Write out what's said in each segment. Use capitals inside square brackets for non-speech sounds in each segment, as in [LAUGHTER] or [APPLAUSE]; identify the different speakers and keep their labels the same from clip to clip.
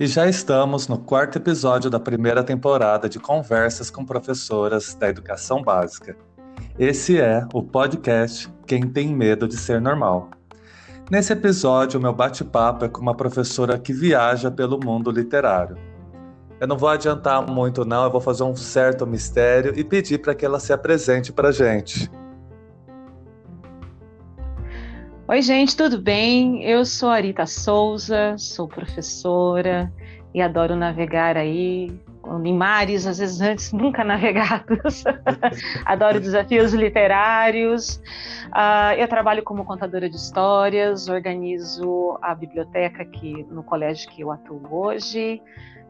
Speaker 1: E já estamos no quarto episódio da primeira temporada de Conversas com Professoras da Educação Básica. Esse é o podcast Quem Tem Medo de Ser Normal. Nesse episódio, o meu bate-papo é com uma professora que viaja pelo mundo literário. Eu não vou adiantar muito, não, eu vou fazer um certo mistério e pedir para que ela se apresente para a gente.
Speaker 2: Oi, gente, tudo bem? Eu sou a Rita Souza, sou professora e adoro navegar aí em mares, às vezes antes [LAUGHS] nunca navegados. [LAUGHS] adoro desafios literários. Uh, eu trabalho como contadora de histórias, organizo a biblioteca aqui no colégio que eu atuo hoje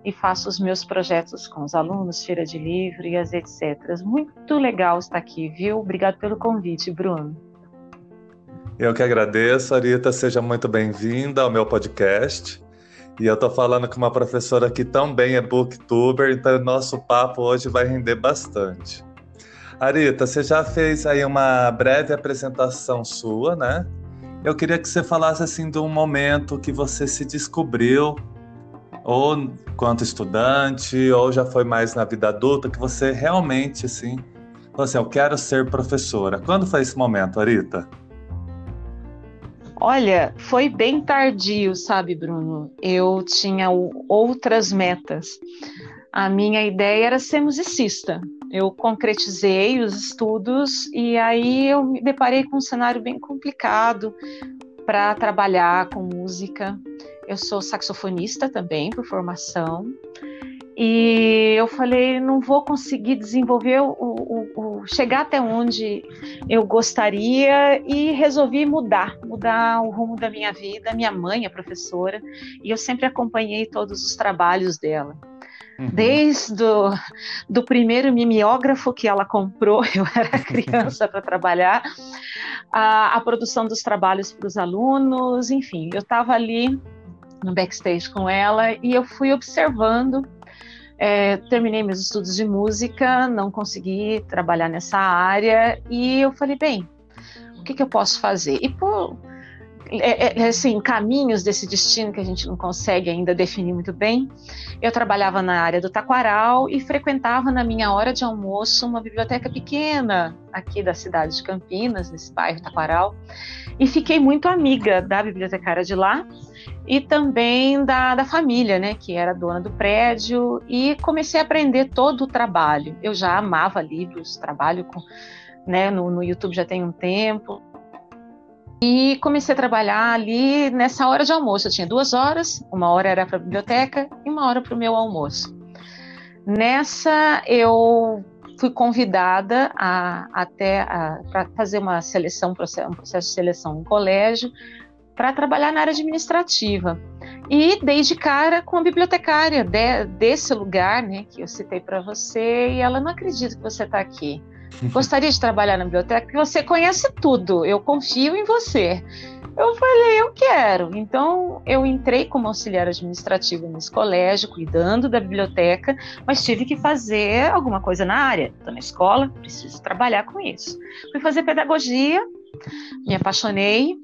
Speaker 2: e faço os meus projetos com os alunos, feira de livro e as etc. Muito legal estar aqui, viu? Obrigado pelo convite, Bruno.
Speaker 1: Eu que agradeço, Arita, seja muito bem-vinda ao meu podcast. E eu estou falando com uma professora que também é booktuber, então o nosso papo hoje vai render bastante. Arita, você já fez aí uma breve apresentação sua, né? Eu queria que você falasse assim de um momento que você se descobriu, ou quanto estudante, ou já foi mais na vida adulta, que você realmente assim, falou assim, eu quero ser professora. Quando foi esse momento, Arita?
Speaker 2: Olha, foi bem tardio, sabe, Bruno? Eu tinha outras metas. A minha ideia era ser musicista. Eu concretizei os estudos e aí eu me deparei com um cenário bem complicado para trabalhar com música. Eu sou saxofonista também por formação. E eu falei, não vou conseguir desenvolver o, o, o, chegar até onde eu gostaria e resolvi mudar, mudar o rumo da minha vida. Minha mãe é professora e eu sempre acompanhei todos os trabalhos dela. Uhum. Desde o do primeiro mimeógrafo que ela comprou, [LAUGHS] eu era criança para trabalhar, a, a produção dos trabalhos para os alunos, enfim, eu estava ali no backstage com ela e eu fui observando é, terminei meus estudos de música, não consegui trabalhar nessa área e eu falei, bem, o que, que eu posso fazer? E por é, é, assim, caminhos desse destino que a gente não consegue ainda definir muito bem. Eu trabalhava na área do taquaral e frequentava na minha hora de almoço uma biblioteca pequena aqui da cidade de Campinas, nesse bairro Taquaral, e fiquei muito amiga da bibliotecária de lá e também da, da família, né, que era dona do prédio, e comecei a aprender todo o trabalho. Eu já amava livros, trabalho com, né, no, no YouTube já tem um tempo. E comecei a trabalhar ali nessa hora de almoço. Eu tinha duas horas, uma hora era para a biblioteca e uma hora para o meu almoço. Nessa eu fui convidada a, até para fazer uma seleção, um processo de seleção no colégio, para trabalhar na área administrativa. E dei de cara com a bibliotecária de, desse lugar, né, que eu citei para você, e ela não acredita que você está aqui. Gostaria de trabalhar na biblioteca, porque você conhece tudo, eu confio em você. Eu falei, eu quero. Então, eu entrei como auxiliar administrativo nesse colégio, cuidando da biblioteca, mas tive que fazer alguma coisa na área. Estou na escola, preciso trabalhar com isso. Fui fazer pedagogia, me apaixonei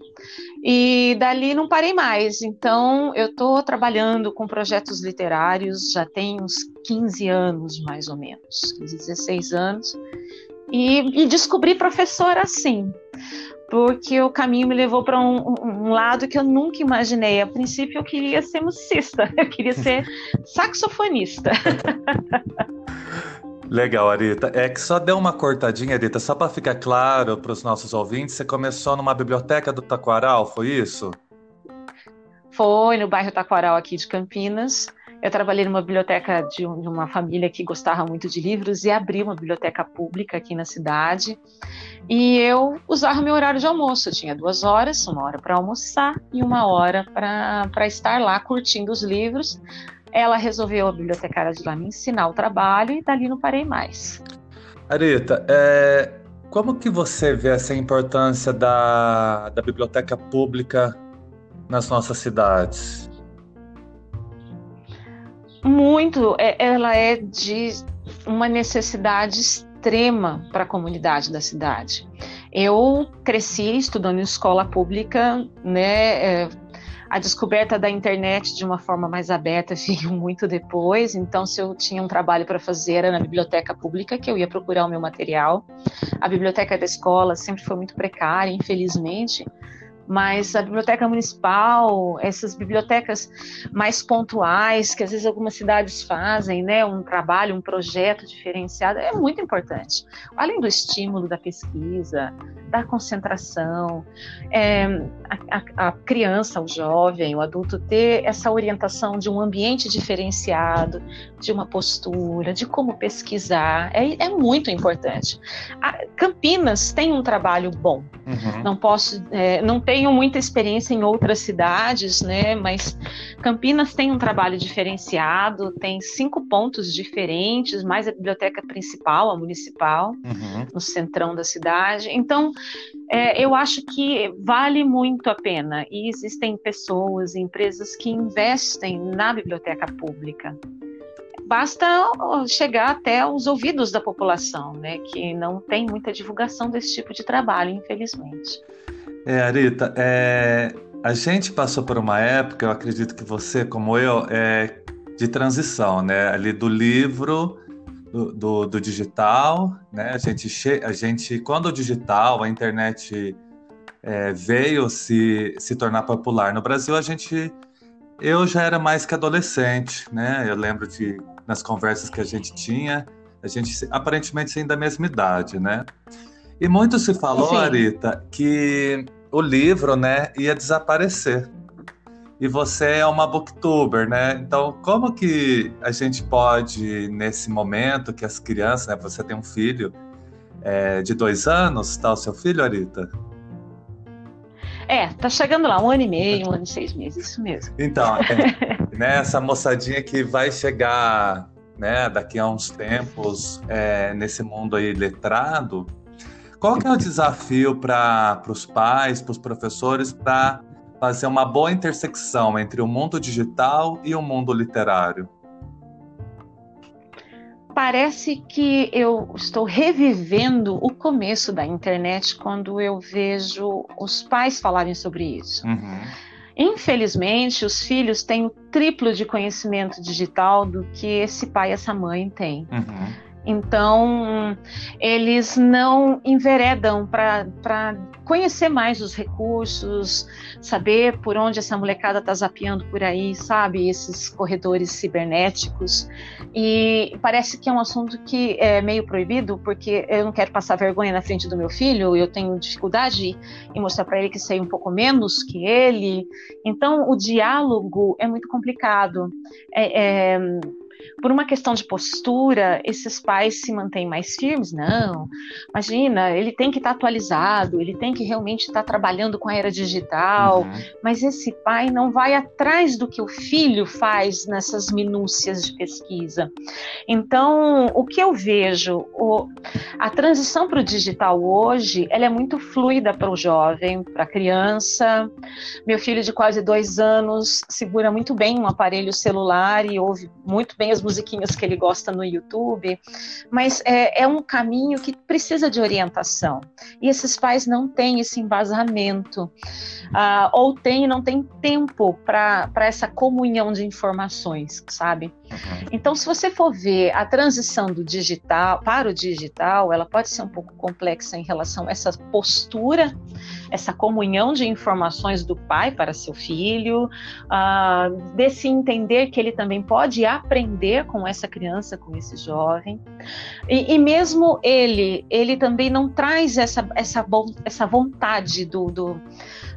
Speaker 2: e dali não parei mais. Então, eu estou trabalhando com projetos literários já tem uns 15 anos, mais ou menos, 15, 16 anos. E, descobri professora assim, porque o caminho me levou para um, um, lado que eu nunca imaginei. A princípio, eu queria ser musicista, [LAUGHS] eu queria ser saxofonista. [LAUGHS]
Speaker 1: Legal, Arita. É que só deu uma cortadinha, Arita, só para ficar claro para os nossos ouvintes, você começou numa biblioteca do Taquaral, foi isso?
Speaker 2: Foi, no bairro Taquaral aqui de Campinas. Eu trabalhei numa biblioteca de, uma família que gostava muito de livros e abri uma biblioteca pública aqui na cidade. E eu usava meu horário de almoço. Eu tinha duas horas, uma hora para almoçar e uma hora para estar lá curtindo os livros. Ela resolveu, a bibliotecária de lá, me ensinar o trabalho e dali não parei mais.
Speaker 1: Arita, é, como que você vê essa importância da, da biblioteca pública nas nossas cidades?
Speaker 2: Muito. É, ela é de uma necessidade extrema para a comunidade da cidade. Eu cresci estudando em escola pública, né? A descoberta da internet de uma forma mais aberta [LAUGHS] veio muito depois, então se eu tinha um trabalho para fazer era na biblioteca pública que eu ia procurar o meu material. A biblioteca da escola sempre foi muito precária, infelizmente, mas a biblioteca municipal, essas bibliotecas mais pontuais, que às vezes algumas cidades fazem, né, um trabalho, um projeto diferenciado, é muito importante. Além do estímulo da pesquisa, da concentração, é, a, a, criança, o jovem, o adulto ter essa orientação de um ambiente diferenciado, de uma postura, de como pesquisar, é, é muito importante. A Campinas tem um trabalho bom. Uhum. Não posso, é, não tenho muita experiência em outras cidades, né? Mas Campinas tem um trabalho diferenciado, tem cinco pontos diferentes, mais a biblioteca principal, a municipal, uhum. no centrão da cidade. Então é, eu acho que vale muito a pena e existem pessoas, empresas que investem na biblioteca pública. Basta chegar até os ouvidos da população, né, que não tem muita divulgação desse tipo de trabalho, infelizmente.
Speaker 1: É, Arita, é, a gente passou por uma época, eu acredito que você, como eu, é de transição, né, ali do livro do, do, do digital, né? A gente, a gente, quando o digital, a internet é, veio se, se tornar popular no Brasil, a gente, eu já era mais que adolescente, né? Eu lembro de nas conversas que a gente tinha, a gente aparentemente ainda da mesma idade, né? E muito se falou, Sim. Arita, que o livro, né, ia desaparecer e você é uma booktuber, né? Então, como que a gente pode, nesse momento que as crianças, né? Você tem um filho é, de dois anos, tá o seu filho, Arita?
Speaker 2: É, tá chegando lá, um ano e meio, um [LAUGHS] ano e seis meses, isso mesmo.
Speaker 1: Então, é, [LAUGHS] né, essa moçadinha que vai chegar, né, daqui a uns tempos, é, nesse mundo aí letrado, qual que é o desafio para os pais, para os professores, para fazer uma boa intersecção entre o mundo digital e o mundo literário?
Speaker 2: Parece que eu estou revivendo o começo da internet quando eu vejo os pais falarem sobre isso. Uhum. Infelizmente, os filhos têm o triplo de conhecimento digital do que esse pai e essa mãe têm. Uhum. Então, eles não enveredam para conhecer mais os recursos, saber por onde essa molecada está zapeando por aí, sabe? Esses corredores cibernéticos. E parece que é um assunto que é meio proibido, porque eu não quero passar vergonha na frente do meu filho, eu tenho dificuldade em mostrar para ele que sei um pouco menos que ele. Então, o diálogo é muito complicado. É, é, por uma questão de postura, esses pais se mantêm mais firmes? Não. Imagina, ele tem que estar tá atualizado, ele tem que realmente estar tá trabalhando com a era digital, uhum. mas esse pai não vai atrás do que o filho faz nessas minúcias de pesquisa. Então, o que eu vejo, o, a transição para o digital hoje, ela é muito fluida para o jovem, para a criança. Meu filho de quase dois anos segura muito bem um aparelho celular e ouve muito bem as musiquinhas que ele gosta no YouTube, mas é, é um caminho que precisa de orientação. E esses pais não têm esse embasamento, uh, ou têm não têm tempo para essa comunhão de informações, sabe? Uhum. Então, se você for ver a transição do digital para o digital, ela pode ser um pouco complexa em relação a essa postura, essa comunhão de informações do pai para seu filho, uh, desse entender que ele também pode aprender com essa criança, com esse jovem. E, e mesmo ele, ele também não traz essa, essa, essa vontade do, do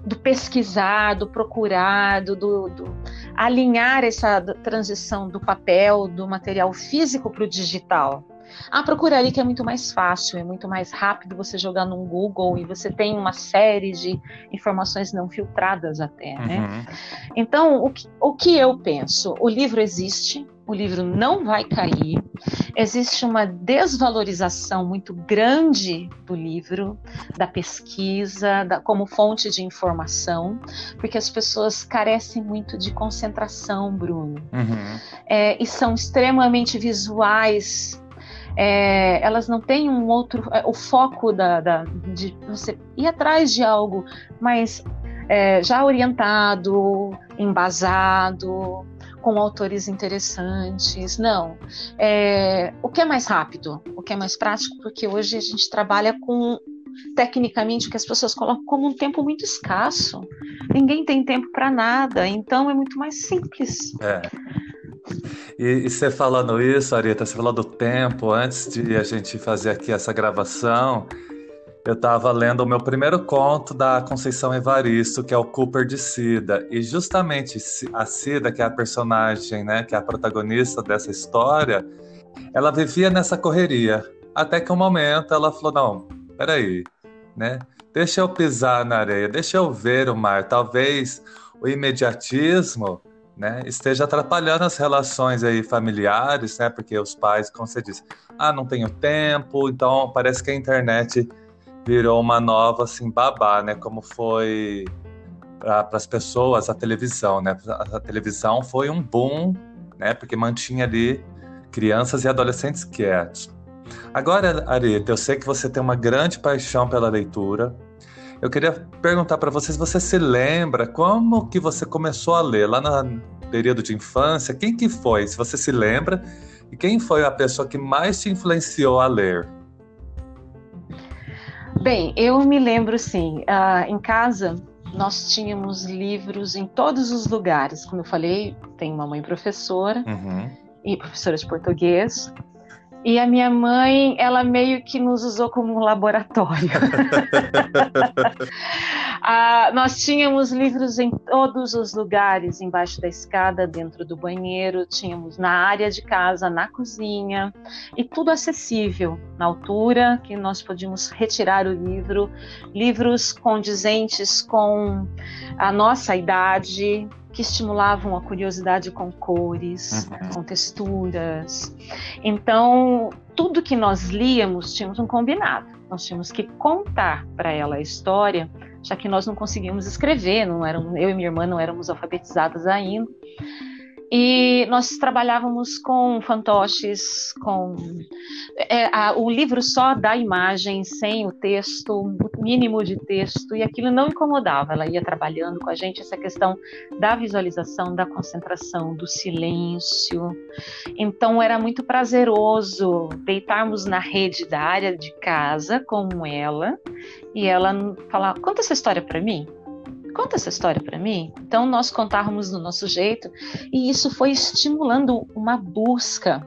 Speaker 2: do pesquisar, do procurar, do, do, do alinhar essa transição do papel, do material físico para o digital. A procuraria que é muito mais fácil, é muito mais rápido você jogar no Google e você tem uma série de informações não filtradas até, né? Uhum. Então, o que, o que eu penso? O livro existe, o livro não vai cair. Existe uma desvalorização muito grande do livro, da pesquisa, da, como fonte de informação, porque as pessoas carecem muito de concentração, Bruno, uhum. é, e são extremamente visuais. É, elas não têm um outro, é, o foco da, da, de você ir atrás de algo mais é, já orientado, embasado, com autores interessantes. Não. É, o que é mais rápido? O que é mais prático? Porque hoje a gente trabalha com tecnicamente o que as pessoas colocam como um tempo muito escasso. Ninguém tem tempo para nada, então é muito mais simples.
Speaker 1: É. E, e, você falando isso, Arita, você falou do tempo, antes de a gente fazer aqui essa gravação, eu estava lendo o meu primeiro conto da Conceição Evaristo, que é o Cooper de Cida. E justamente a Cida, que é a personagem, né, que é a protagonista dessa história, ela vivia nessa correria. Até que um momento ela falou: não, peraí, né? Deixa eu pisar na areia, deixa eu ver o mar. Talvez o imediatismo né, esteja atrapalhando as relações aí familiares, né? Porque os pais, como você disse, ah, não tenho tempo, então parece que a internet virou uma nova assim babá, né? Como foi para as pessoas a televisão, né? A, televisão foi um boom, né? Porque mantinha ali crianças e adolescentes quietos. Agora, Arita, eu sei que você tem uma grande paixão pela leitura. Eu queria perguntar para você se você se lembra como que você começou a ler lá no período de infância. Quem que foi? Se você se lembra e quem foi a pessoa que mais te influenciou a ler?
Speaker 2: Bem, eu me lembro sim. Uh, em casa nós tínhamos livros em todos os lugares. Como eu falei, tenho uma mãe professora uhum. e professora de português. E a minha mãe, ela meio que nos usou como um laboratório. [LAUGHS] [LAUGHS] ah, nós tínhamos livros em todos os lugares, embaixo da escada, dentro do banheiro, tínhamos na área de casa, na cozinha, e tudo acessível, na altura que nós podíamos retirar o livro, livros condizentes com a nossa idade, que estimulavam a curiosidade com cores, uhum. com texturas. Então, tudo que nós líamos tínhamos um combinado. Nós tínhamos que contar para ela a história, já que nós não conseguíamos escrever, não eram, eu e minha irmã não éramos alfabetizadas ainda. E nós trabalhávamos com fantoches, com é, a, o livro só da imagem, sem o texto, o mínimo de texto, e aquilo não incomodava. Ela ia trabalhando com a gente essa questão da visualização, da concentração, do silêncio. Então era muito prazeroso deitarmos na rede da área de casa com ela e ela falar: conta essa história para mim conta essa história para mim. Então nós contávamos do nosso jeito e isso foi estimulando uma busca.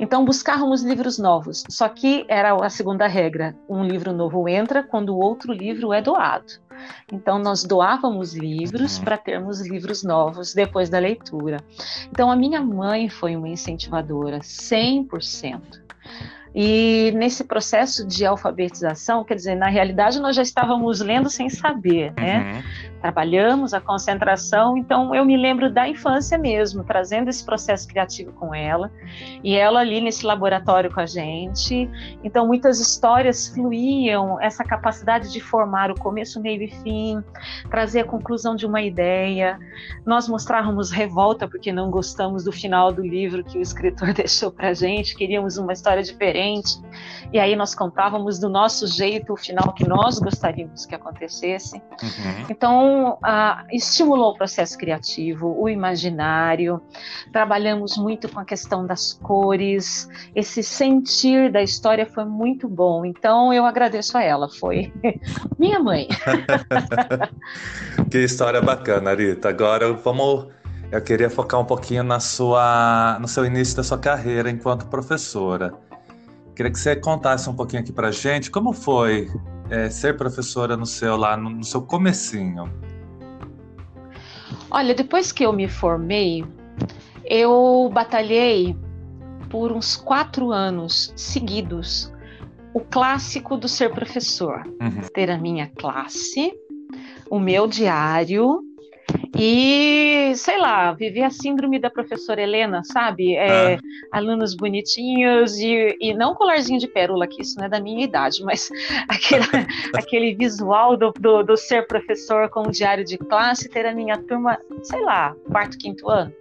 Speaker 2: Então buscávamos livros novos. Só que era a segunda regra: um livro novo entra quando o outro livro é doado. Então nós doávamos livros uhum. para termos livros novos depois da leitura. Então a minha mãe foi uma incentivadora 100%. E nesse processo de alfabetização, quer dizer, na realidade nós já estávamos lendo sem saber, né? Uhum trabalhamos a concentração, então eu me lembro da infância mesmo, trazendo esse processo criativo com ela, e ela ali nesse laboratório com a gente. Então muitas histórias fluíam, essa capacidade de formar o começo, meio e fim, trazer a conclusão de uma ideia. Nós mostrávamos revolta porque não gostamos do final do livro que o escritor [LAUGHS] deixou para a gente, queríamos uma história diferente. E aí nós contávamos do nosso jeito o final que nós gostaríamos que acontecesse. Uhum. Então, estimulou o processo criativo, o imaginário. Trabalhamos muito com a questão das cores. Esse sentir da história foi muito bom. Então, eu agradeço a ela. Foi [LAUGHS] minha mãe. [LAUGHS]
Speaker 1: que história bacana, Rita. Agora vamos eu queria focar um pouquinho na sua, no seu início da sua carreira enquanto professora. Queria que você contasse um pouquinho aqui para gente como foi é, ser professora no seu lá no, no seu comecinho.
Speaker 2: Olha, depois que eu me formei, eu batalhei por uns quatro anos seguidos o clássico do ser professor, uhum. ter a minha classe, o meu diário e, sei lá, viver a síndrome da professora Helena, sabe? É, ah. Alunos bonitinhos e, e não colarzinho de pérola, que isso não é da minha idade, mas [LAUGHS] aquele, [LAUGHS] aquele visual do, do, do, ser professor com o diário de classe, ter a minha turma, sei lá, quarto, quinto ano.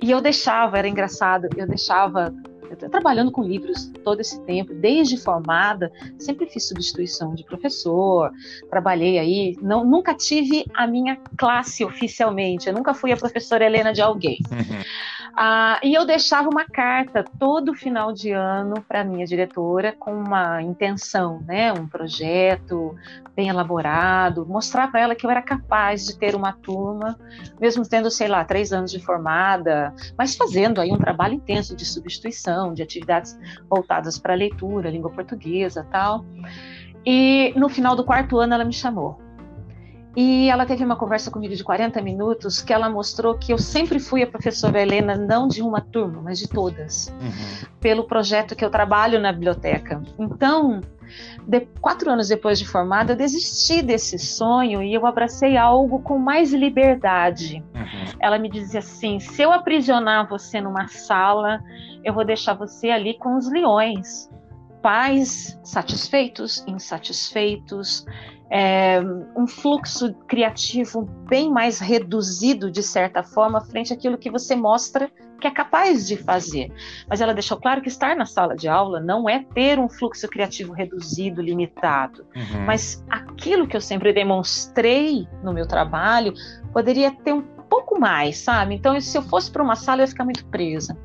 Speaker 2: E eu deixava, era engraçado, eu deixava trabalhando com livros todo esse tempo, desde formada, sempre fiz substituição de professor, trabalhei aí, não, nunca tive a minha classe oficialmente, eu nunca fui a professora Helena de alguém. Uhum. Ah, e eu deixava uma carta todo final de ano para minha diretora com uma intenção, né, um projeto bem elaborado, mostrar para ela que eu era capaz de ter uma turma, mesmo tendo, sei lá, três anos de formada, mas fazendo aí um trabalho intenso de substituição, de atividades voltadas para leitura, língua portuguesa, tal. E no final do quarto ano ela me chamou e ela teve uma conversa comigo de 40 minutos que ela mostrou que eu sempre fui a professora Helena, não de uma turma, mas de todas, uhum. pelo projeto que eu trabalho na biblioteca. Então, de, quatro anos depois de formada, eu desisti desse sonho e eu abracei algo com mais liberdade. Uhum. Ela me dizia assim: se eu aprisionar você numa sala, eu vou deixar você ali com os leões. Pais satisfeitos, insatisfeitos, é, um fluxo criativo bem mais reduzido, de certa forma, frente àquilo que você mostra que é capaz de fazer. Mas ela deixou claro que estar na sala de aula não é ter um fluxo criativo reduzido, limitado. Uhum. Mas aquilo que eu sempre demonstrei no meu trabalho poderia ter um pouco mais, sabe? Então, se eu fosse para uma sala, eu ia ficar muito presa.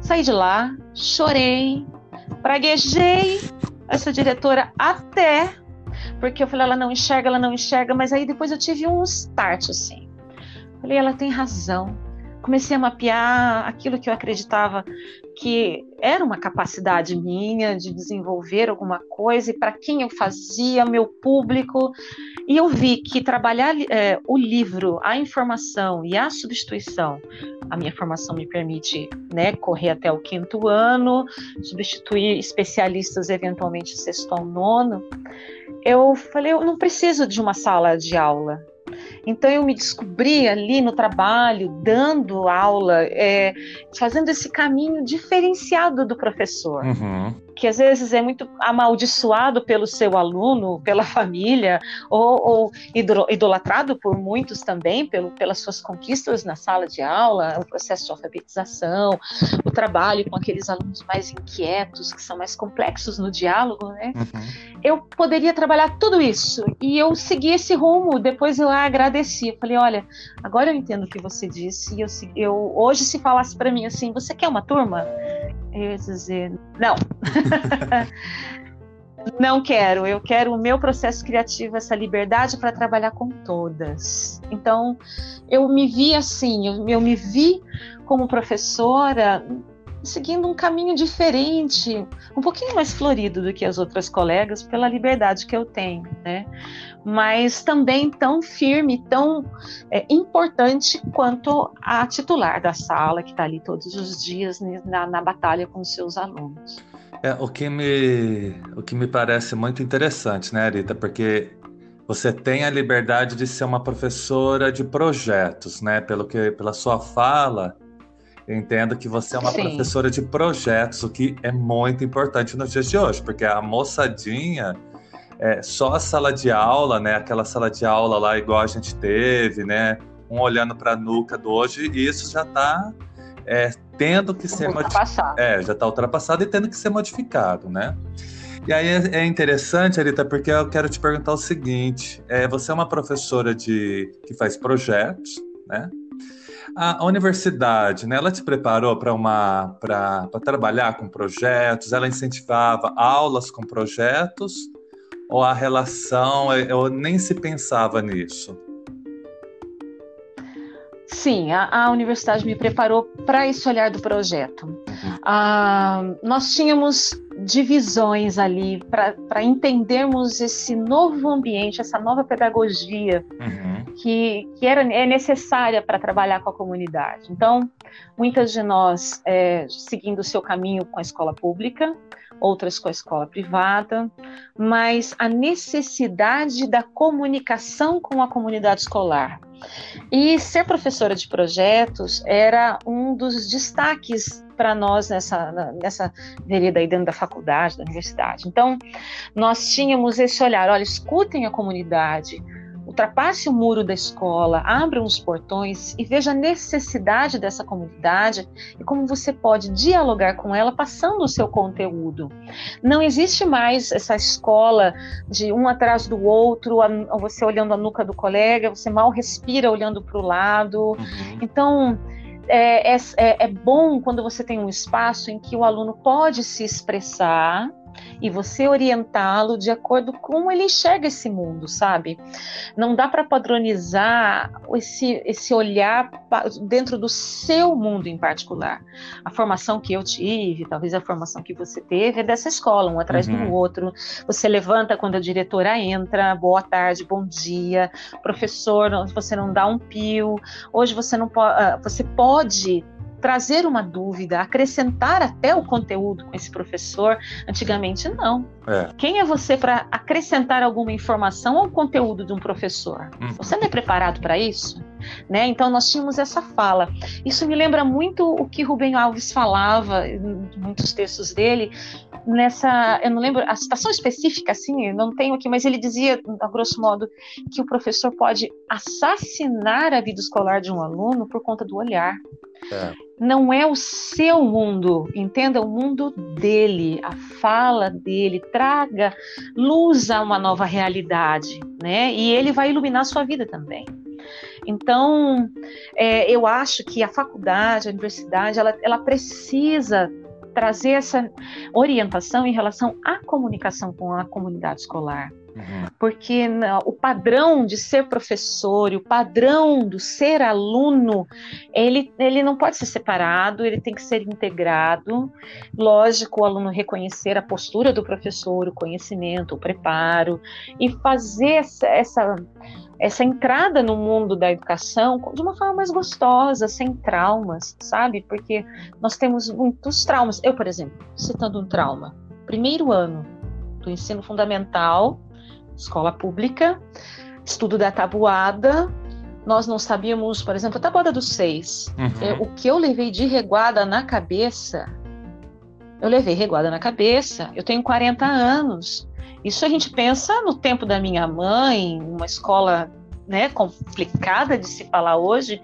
Speaker 2: Saí de lá, chorei, praguejei essa diretora até porque eu falei, ela não enxerga, ela não enxerga, mas aí depois eu tive um start assim. Falei, ela tem razão. Comecei a mapear aquilo que eu acreditava que era uma capacidade minha de desenvolver alguma coisa e para quem eu fazia, meu público. E eu vi que trabalhar é, o livro, a informação e a substituição, a minha formação me permite né, correr até o quinto ano, substituir especialistas eventualmente sexto ao nono eu falei, eu não preciso de uma sala de aula. Então eu me descobri ali no trabalho, dando aula, é, fazendo esse caminho diferenciado do professor. Uhum que às vezes é muito amaldiçoado pelo seu aluno, pela família, ou, ou idolatrado por muitos também pelo, pelas suas conquistas na sala de aula, o processo de alfabetização, o trabalho com aqueles alunos mais inquietos, que são mais complexos no diálogo, né? Uhum. Eu poderia trabalhar tudo isso e eu segui esse rumo. Depois eu agradeci, eu falei, olha, agora eu entendo o que você disse. E eu, eu hoje se falasse para mim assim, você quer uma turma? Eu ia dizer, não. [LAUGHS] não quero, eu quero o meu processo criativo, essa liberdade para trabalhar com todas. Então, eu me vi assim, eu, eu me vi como professora seguindo um caminho diferente, um pouquinho mais florido do que as outras colegas, pela liberdade que eu tenho, né? Mas também tão firme, tão é, importante quanto a titular da sala, que está ali todos os dias na, na batalha com os seus alunos.
Speaker 1: É, o, que me, o que me parece muito interessante, né, Rita? Porque você tem a liberdade de ser uma professora de projetos, né? Pelo que, pela sua fala, eu entendo que você é uma Sim. professora de projetos, o que é muito importante nos dias de hoje, porque a moçadinha, é, só a sala de aula, né? Aquela sala de aula lá igual a gente teve, né? Um olhando para a nuca do hoje, e isso já está é, tendo que ser modificado. É, já está ultrapassado e tendo que ser modificado, né? E aí é, é interessante, Arita, porque eu quero te perguntar o seguinte: é, você é uma professora de que faz projetos, né? A universidade, né, ela te preparou para uma para trabalhar com projetos? Ela incentivava aulas com projetos? Ou a relação, eu nem se pensava nisso?
Speaker 2: Sim, a, a universidade me preparou para esse olhar do projeto. Uhum. Ah, nós tínhamos divisões ali para entendermos esse novo ambiente, essa nova pedagogia uhum. que, que era, é necessária para trabalhar com a comunidade. Então, muitas de nós é, seguindo o seu caminho com a escola pública, outras com a escola privada, mas a necessidade da comunicação com a comunidade escolar. E ser professora de projetos era um dos destaques para nós nessa, nessa vereda aí dentro da faculdade, da universidade. Então, nós tínhamos esse olhar: olha, escutem a comunidade, ultrapasse o muro da escola, abra os portões e veja a necessidade dessa comunidade e como você pode dialogar com ela passando o seu conteúdo. Não existe mais essa escola de um atrás do outro, você olhando a nuca do colega, você mal respira olhando para o lado. Uhum. Então, é, é, é, bom quando você tem um espaço em que o aluno pode se expressar e você orientá-lo de acordo com como ele enxerga esse mundo, sabe? Não dá para padronizar esse, esse olhar dentro do seu mundo em particular. A formação que eu tive, talvez a formação que você teve, é dessa escola, um atrás uhum. do outro. Você levanta quando a diretora entra, boa tarde, bom dia, professor, você não dá um pio. Hoje você não pode, ah, você pode trazer uma dúvida, acrescentar até o conteúdo com esse professor. Antigamente, não. É. Quem é você para acrescentar alguma informação ao conteúdo de um professor? Hum. Você não é preparado para isso? Né? Então, nós tínhamos essa fala. Isso me lembra muito o que Rubem Alves falava em muitos textos dele, nessa, eu não lembro a citação específica, assim, não tenho aqui, mas ele dizia, a grosso modo, que o professor pode assassinar a vida escolar de um aluno por conta do olhar. É. Não é o seu mundo, entenda o mundo dele, a fala dele, traga luz a uma nova realidade, né? E ele vai iluminar a sua vida também. Então, é, eu acho que a faculdade, a universidade, ela, ela precisa trazer essa orientação em relação à comunicação com a comunidade escolar. Uhum. Porque o padrão de ser professor e o padrão do ser aluno, ele, ele não pode ser separado, ele tem que ser integrado. Lógico, o aluno reconhecer a postura do professor, o conhecimento, o preparo, e fazer essa, essa essa entrada no mundo da educação de uma forma mais gostosa, sem traumas, sabe? Porque nós temos muitos traumas. Eu, por exemplo, citando um trauma, primeiro ano do ensino fundamental, escola pública, estudo da tabuada, nós não sabíamos, por exemplo, a tabuada dos seis. Uhum. É, o que eu levei de reguada na cabeça, eu levei reguada na cabeça, eu tenho 40 anos. Isso a gente pensa no tempo da minha mãe, uma escola né, complicada de se falar hoje,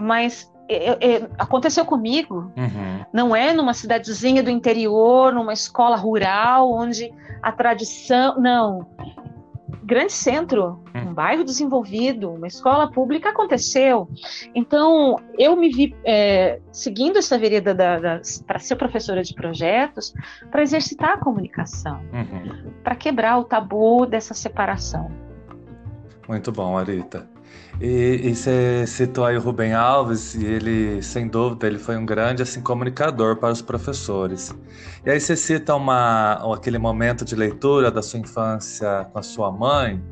Speaker 2: mas é, é, aconteceu comigo. Uhum. Não é numa cidadezinha do interior, numa escola rural, onde a tradição. Não grande centro, hum. um bairro desenvolvido, uma escola pública, aconteceu. Então, eu me vi é, seguindo essa vereda para ser professora de projetos, para exercitar a comunicação, uhum. para quebrar o tabu dessa separação.
Speaker 1: Muito bom, Arita. E, e você citou aí o Rubem Alves, e ele, sem dúvida, ele foi um grande assim, comunicador para os professores. E aí você cita uma, aquele momento de leitura da sua infância com a sua mãe,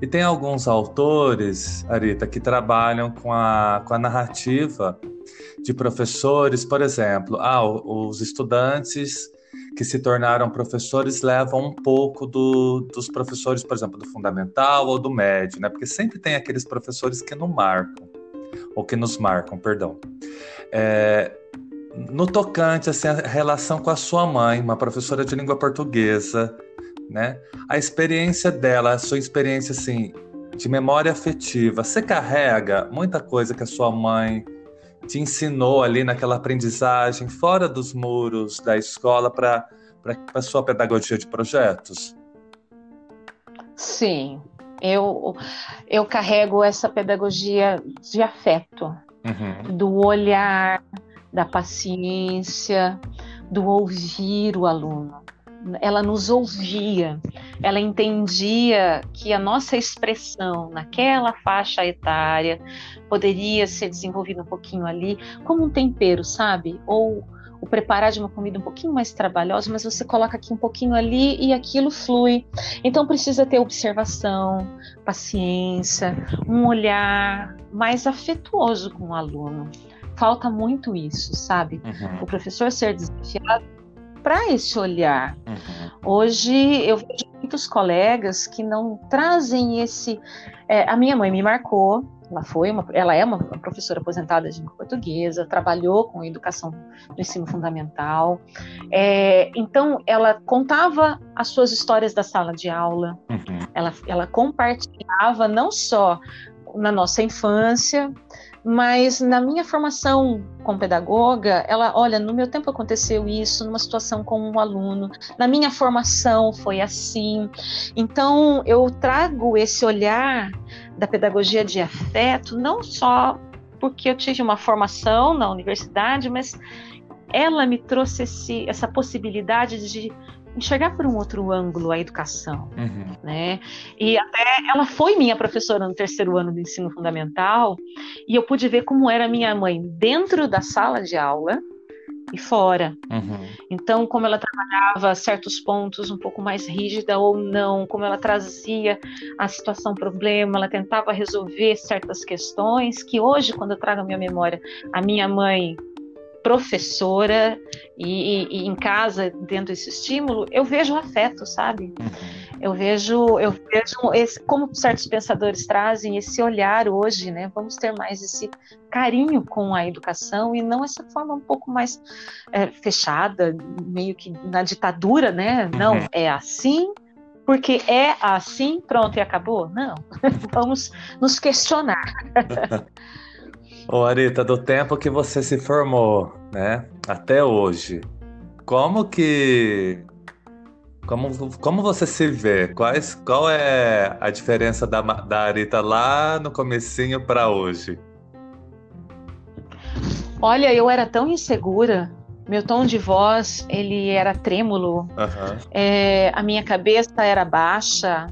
Speaker 1: e tem alguns autores, Arita, que trabalham com a, com a narrativa de professores, por exemplo, ah, os estudantes que se tornaram professores levam um pouco do, dos professores, por exemplo, do fundamental ou do médio, né? Porque sempre tem aqueles professores que não marcam, ou que nos marcam, perdão. É, no tocante, assim, a relação com a sua mãe, uma professora de língua portuguesa, né? A experiência dela, a sua experiência, assim, de memória afetiva, você carrega muita coisa que a sua mãe te ensinou ali naquela aprendizagem fora dos muros da escola para a sua pedagogia de projetos?
Speaker 2: Sim, eu, eu carrego essa pedagogia de afeto, uhum. do olhar, da paciência, do ouvir o aluno ela nos ouvia, ela entendia que a nossa expressão naquela faixa etária poderia ser desenvolvida um pouquinho ali, como um tempero, sabe? Ou o preparar de uma comida um pouquinho mais trabalhosa, mas você coloca aqui um pouquinho ali e aquilo flui. Então precisa ter observação, paciência, um olhar mais afetuoso com o aluno. Falta muito isso, sabe? Uhum. O professor ser desafiado para esse olhar. Uhum. Hoje eu vejo muitos colegas que não trazem esse. É, a minha mãe me marcou, Ela foi uma, ela é uma professora aposentada de língua portuguesa, trabalhou com educação no ensino fundamental. É, então, ela contava as suas histórias da sala de aula. Uhum. Ela, ela compartilhava não só na nossa infância, mas na minha formação como pedagoga, ela, olha, no meu tempo aconteceu isso, numa situação com um aluno, na minha formação foi assim. Então, eu trago esse olhar da pedagogia de afeto, não só porque eu tive uma formação na universidade, mas ela me trouxe esse, essa possibilidade de enxergar por um outro ângulo a educação, uhum. né? E até ela foi minha professora no terceiro ano do ensino fundamental e eu pude ver como era minha mãe dentro da sala de aula e fora. Uhum. Então, como ela trabalhava certos pontos um pouco mais rígida ou não, como ela trazia a situação problema, ela tentava resolver certas questões que hoje, quando eu trago a minha memória, a minha mãe professora e, e, e, em casa dentro desse estímulo, eu vejo afeto, sabe? Uhum. Eu vejo, eu vejo esse, como certos pensadores trazem esse olhar hoje, né? Vamos ter mais esse carinho com a educação e não essa forma um pouco mais é, fechada, meio que na ditadura, né? Não, uhum. é assim, porque é assim, pronto e acabou? Não, [LAUGHS] vamos nos questionar. [LAUGHS]
Speaker 1: Ô Arita, do tempo que você se formou, né, até hoje, como que como, como você se vê? Quais, qual é a diferença da, da Arita lá no comecinho para hoje?
Speaker 2: Olha, eu era tão insegura. Meu tom de voz, ele era trêmulo. Uhum. É, a minha cabeça era baixa.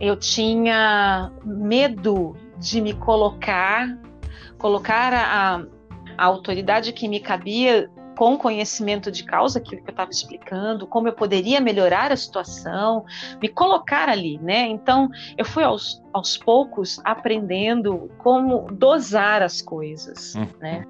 Speaker 2: Eu tinha medo de me colocar colocar a, a autoridade que me cabia com conhecimento de causa, aquilo que eu estava explicando, como eu poderia melhorar a situação, me colocar ali, né? Então, eu fui aos, aos poucos aprendendo como dosar as coisas, uhum. né?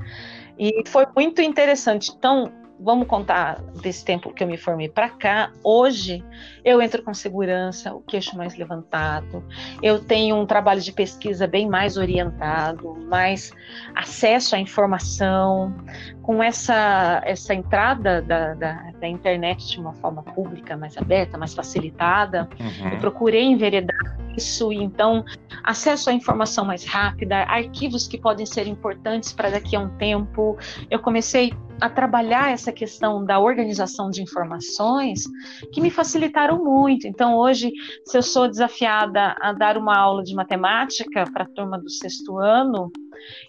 Speaker 2: E foi muito interessante. Então, vamos contar desse tempo que eu me formei para cá, hoje eu entro com segurança, o queixo mais levantado, eu tenho um trabalho de pesquisa bem mais orientado, mais acesso à informação, com essa, essa entrada da, da, da internet de uma forma pública mais aberta, mais facilitada, uhum. eu procurei enveredar isso, e então acesso à informação mais rápida, arquivos que podem ser importantes para daqui a um tempo. Eu comecei a trabalhar essa questão da organização de informações que me facilitaram muito. Então, hoje, se eu sou desafiada a dar uma aula de matemática para a turma do sexto ano,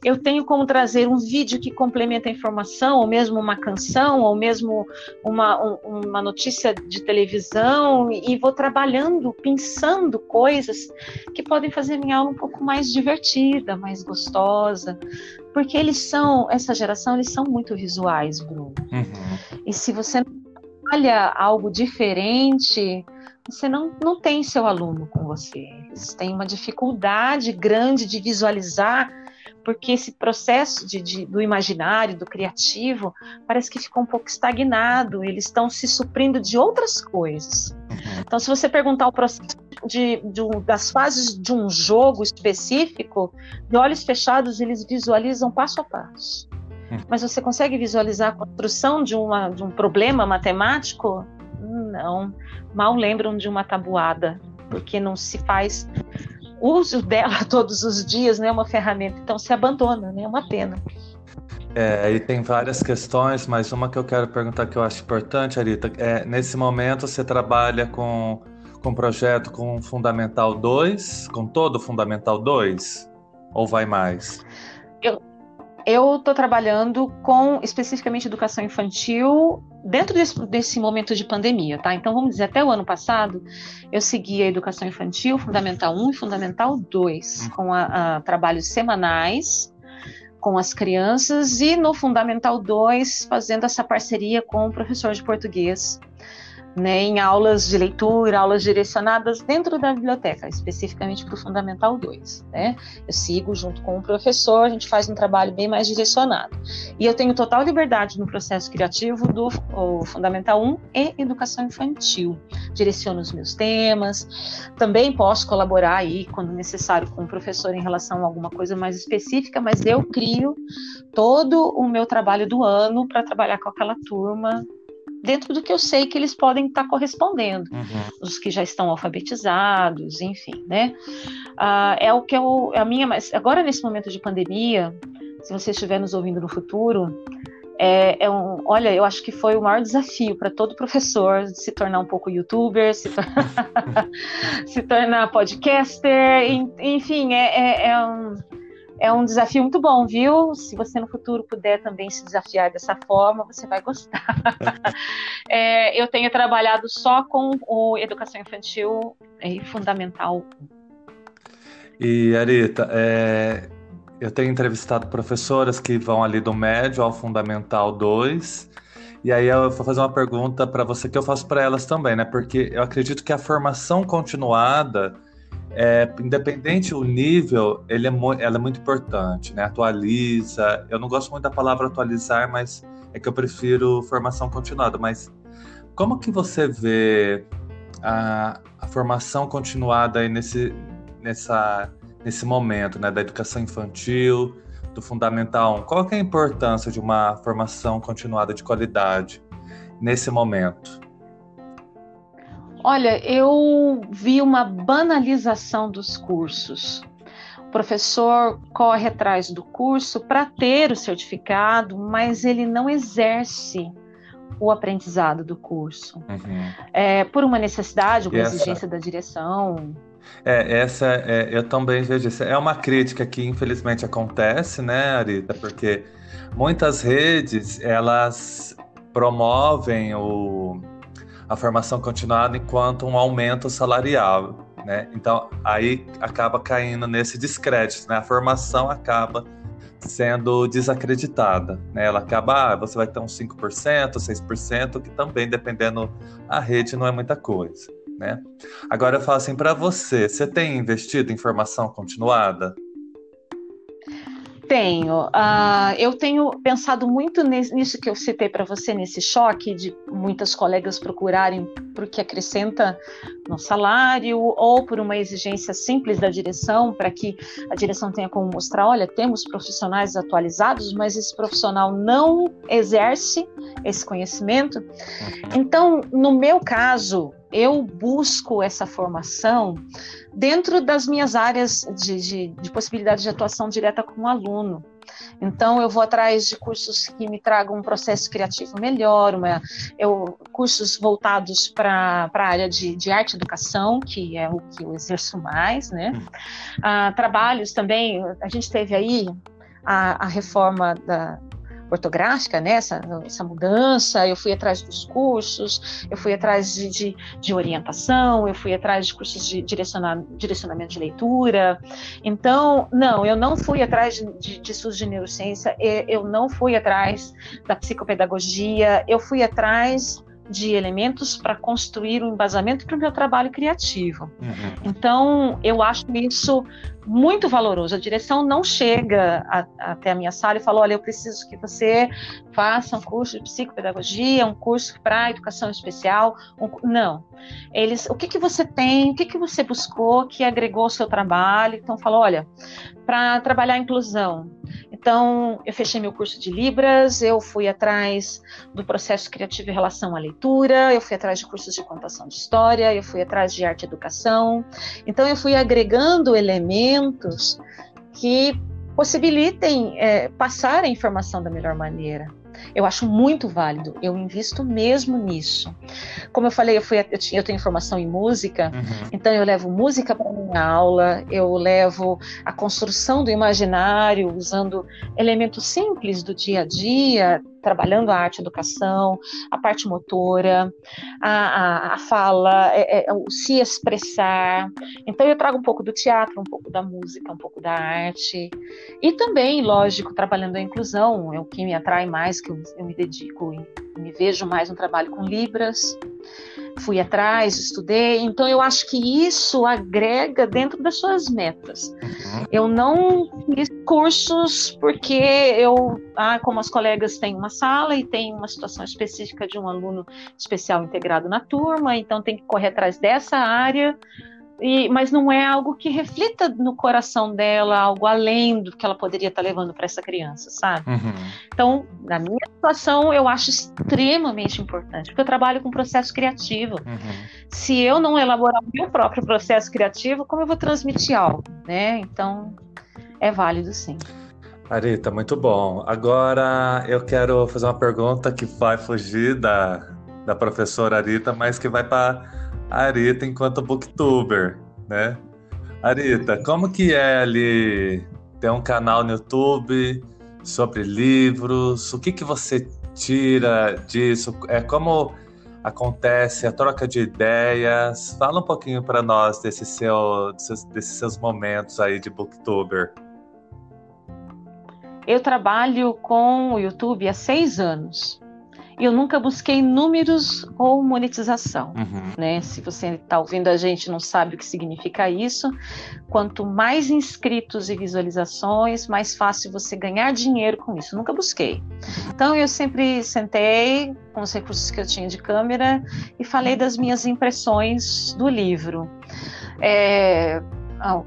Speaker 2: eu tenho como trazer um vídeo que complementa a informação, ou mesmo uma canção, ou mesmo uma, uma notícia de televisão, e vou trabalhando, pensando coisas que podem fazer minha aula um pouco mais divertida, mais gostosa, porque eles são, essa geração, eles são muito visuais, Bruno. Uhum. E se você olha algo diferente, você não, não tem seu aluno com você. Eles têm uma dificuldade grande de visualizar porque esse processo de, de, do imaginário, do criativo, parece que ficou um pouco estagnado, eles estão se suprindo de outras coisas. Uhum. Então, se você perguntar o processo de, das fases de um jogo específico, de olhos fechados, eles visualizam passo a passo. Uhum. Mas você consegue visualizar a construção de, uma, de um problema matemático? Não. Mal lembram de uma tabuada, porque não se faz uso dela [LAUGHS] todos os dias, né, uma ferramenta, então se abandona, né, é uma pena.
Speaker 1: É, e tem várias questões, mas uma que eu quero perguntar que eu acho importante, Arita, é nesse momento você trabalha com com projeto com Fundamental 2, com todo o Fundamental 2 ou vai mais?
Speaker 2: Eu eu estou trabalhando com especificamente educação infantil dentro desse, desse, momento de pandemia, tá? Então vamos dizer, até o ano passado eu segui a educação infantil, Fundamental 1 e Fundamental 2, hum. com a, a, trabalhos semanais com as crianças e no Fundamental 2 fazendo essa parceria com o professor de português né, em aulas de leitura, aulas direcionadas dentro da biblioteca, especificamente para o Fundamental 2. Né? Eu sigo junto com o professor, a gente faz um trabalho bem mais direcionado. E eu tenho total liberdade no processo criativo do Fundamental 1 e Educação Infantil. Direciono os meus temas, também posso colaborar aí, quando necessário, com o professor em relação a alguma coisa mais específica, mas eu crio todo o meu trabalho do ano para trabalhar com aquela turma dentro do que eu sei que eles podem estar tá correspondendo, uhum. os que já estão alfabetizados, enfim, né? Ah, é o que eu, é a minha, mas agora nesse momento de pandemia, se você estiver nos ouvindo no futuro, é, é, um, olha, eu acho que foi o maior desafio para todo professor se tornar um pouco youtuber, se, tor [LAUGHS] se tornar podcaster, enfim, é, é, é um é um desafio muito bom, viu? Se você no futuro puder também se desafiar dessa forma, você vai gostar. [LAUGHS] é, eu tenho trabalhado só com o educação infantil e fundamental.
Speaker 1: E Arita, é, eu tenho entrevistado professoras que vão ali do médio ao fundamental 2. E aí eu vou fazer uma pergunta para você que eu faço para elas também, né? Porque eu acredito que a formação continuada é, independente o nível, ele é ela é muito importante, né? Atualiza. Eu não gosto muito da palavra atualizar, mas é que eu prefiro formação continuada. Mas como que você vê a, a formação continuada aí nesse, nessa, nesse momento, né? Da educação infantil, do fundamental 1? Qual é a importância de uma formação continuada de qualidade nesse momento?
Speaker 2: Olha, eu vi uma banalização dos cursos. O professor corre atrás do curso para ter o certificado, mas ele não exerce o aprendizado do curso. Uhum. É, por uma necessidade, uma essa... exigência da direção.
Speaker 1: É, essa é, eu também vejo isso. É uma crítica que infelizmente acontece, né, Arita? Porque muitas redes elas promovem o a formação continuada enquanto um aumento salarial, né? Então aí acaba caindo nesse descrédito, né? A formação acaba sendo desacreditada, né? Ela acaba, ah, você vai ter uns 5%, 6%, que também dependendo a rede não é muita coisa, né? Agora eu falo assim para você, você tem investido em formação continuada?
Speaker 2: Tenho. Uh, eu tenho pensado muito nisso que eu citei para você, nesse choque de muitas colegas procurarem porque acrescenta no salário ou por uma exigência simples da direção, para que a direção tenha como mostrar: olha, temos profissionais atualizados, mas esse profissional não exerce esse conhecimento. Uhum. Então, no meu caso, eu busco essa formação dentro das minhas áreas de, de, de possibilidade de atuação direta com o aluno. Então, eu vou atrás de cursos que me tragam um processo criativo melhor, uma, eu, cursos voltados para a área de, de arte e educação, que é o que eu exerço mais, né? Hum. Ah, trabalhos também, a gente teve aí a, a reforma da, ortográfica, né, essa, essa mudança, eu fui atrás dos cursos, eu fui atrás de, de, de orientação, eu fui atrás de cursos de direcionamento de leitura. Então, não, eu não fui atrás de, de, de estudos de neurociência, eu não fui atrás da psicopedagogia, eu fui atrás de elementos para construir um embasamento para o meu trabalho criativo. Uhum. Então, eu acho isso muito valoroso. A direção não chega a, até a minha sala e fala: olha, eu preciso que você faça um curso de psicopedagogia, um curso para educação especial. Um... não. Eles, o que, que você tem, o que, que você buscou que agregou ao seu trabalho? Então, fala: olha, para trabalhar a inclusão, então, eu fechei meu curso de Libras, eu fui atrás do processo criativo em relação à leitura, eu fui atrás de cursos de contação de história, eu fui atrás de arte e educação. Então, eu fui agregando elementos que possibilitem é, passar a informação da melhor maneira. Eu acho muito válido, eu invisto mesmo nisso. Como eu falei, eu, fui, eu, eu tenho formação em música, uhum. então eu levo música para minha aula, eu levo a construção do imaginário usando elementos simples do dia a dia, trabalhando a arte educação, a parte motora, a, a, a fala, é, é, o se expressar. Então eu trago um pouco do teatro, um pouco da música, um pouco da arte. E também, lógico, trabalhando a inclusão, é o que me atrai mais, que eu, eu me dedico e me vejo mais no trabalho com Libras. Fui atrás, estudei. Então, eu acho que isso agrega dentro das suas metas. Uhum. Eu não fiz cursos porque eu, ah, como as colegas têm uma sala e tem uma situação específica de um aluno especial integrado na turma, então tem que correr atrás dessa área. E, mas não é algo que reflita no coração dela, algo além do que ela poderia estar levando para essa criança, sabe? Uhum. Então, na minha situação, eu acho extremamente importante, porque eu trabalho com processo criativo. Uhum. Se eu não elaborar o meu próprio processo criativo, como eu vou transmitir algo, né? Então, é válido sim.
Speaker 1: Arita, muito bom. Agora eu quero fazer uma pergunta que vai fugir da, da professora Arita, mas que vai para Arita enquanto booktuber, né? Arita, como que é ali ter um canal no YouTube sobre livros? O que que você tira disso? É como acontece a troca de ideias? Fala um pouquinho para nós desse seu, desses, desses seus momentos aí de booktuber.
Speaker 2: Eu trabalho com o YouTube há seis anos eu nunca busquei números ou monetização. Uhum. Né? Se você está ouvindo a gente não sabe o que significa isso, quanto mais inscritos e visualizações, mais fácil você ganhar dinheiro com isso. Nunca busquei. Então eu sempre sentei com os recursos que eu tinha de câmera e falei das minhas impressões do livro. É,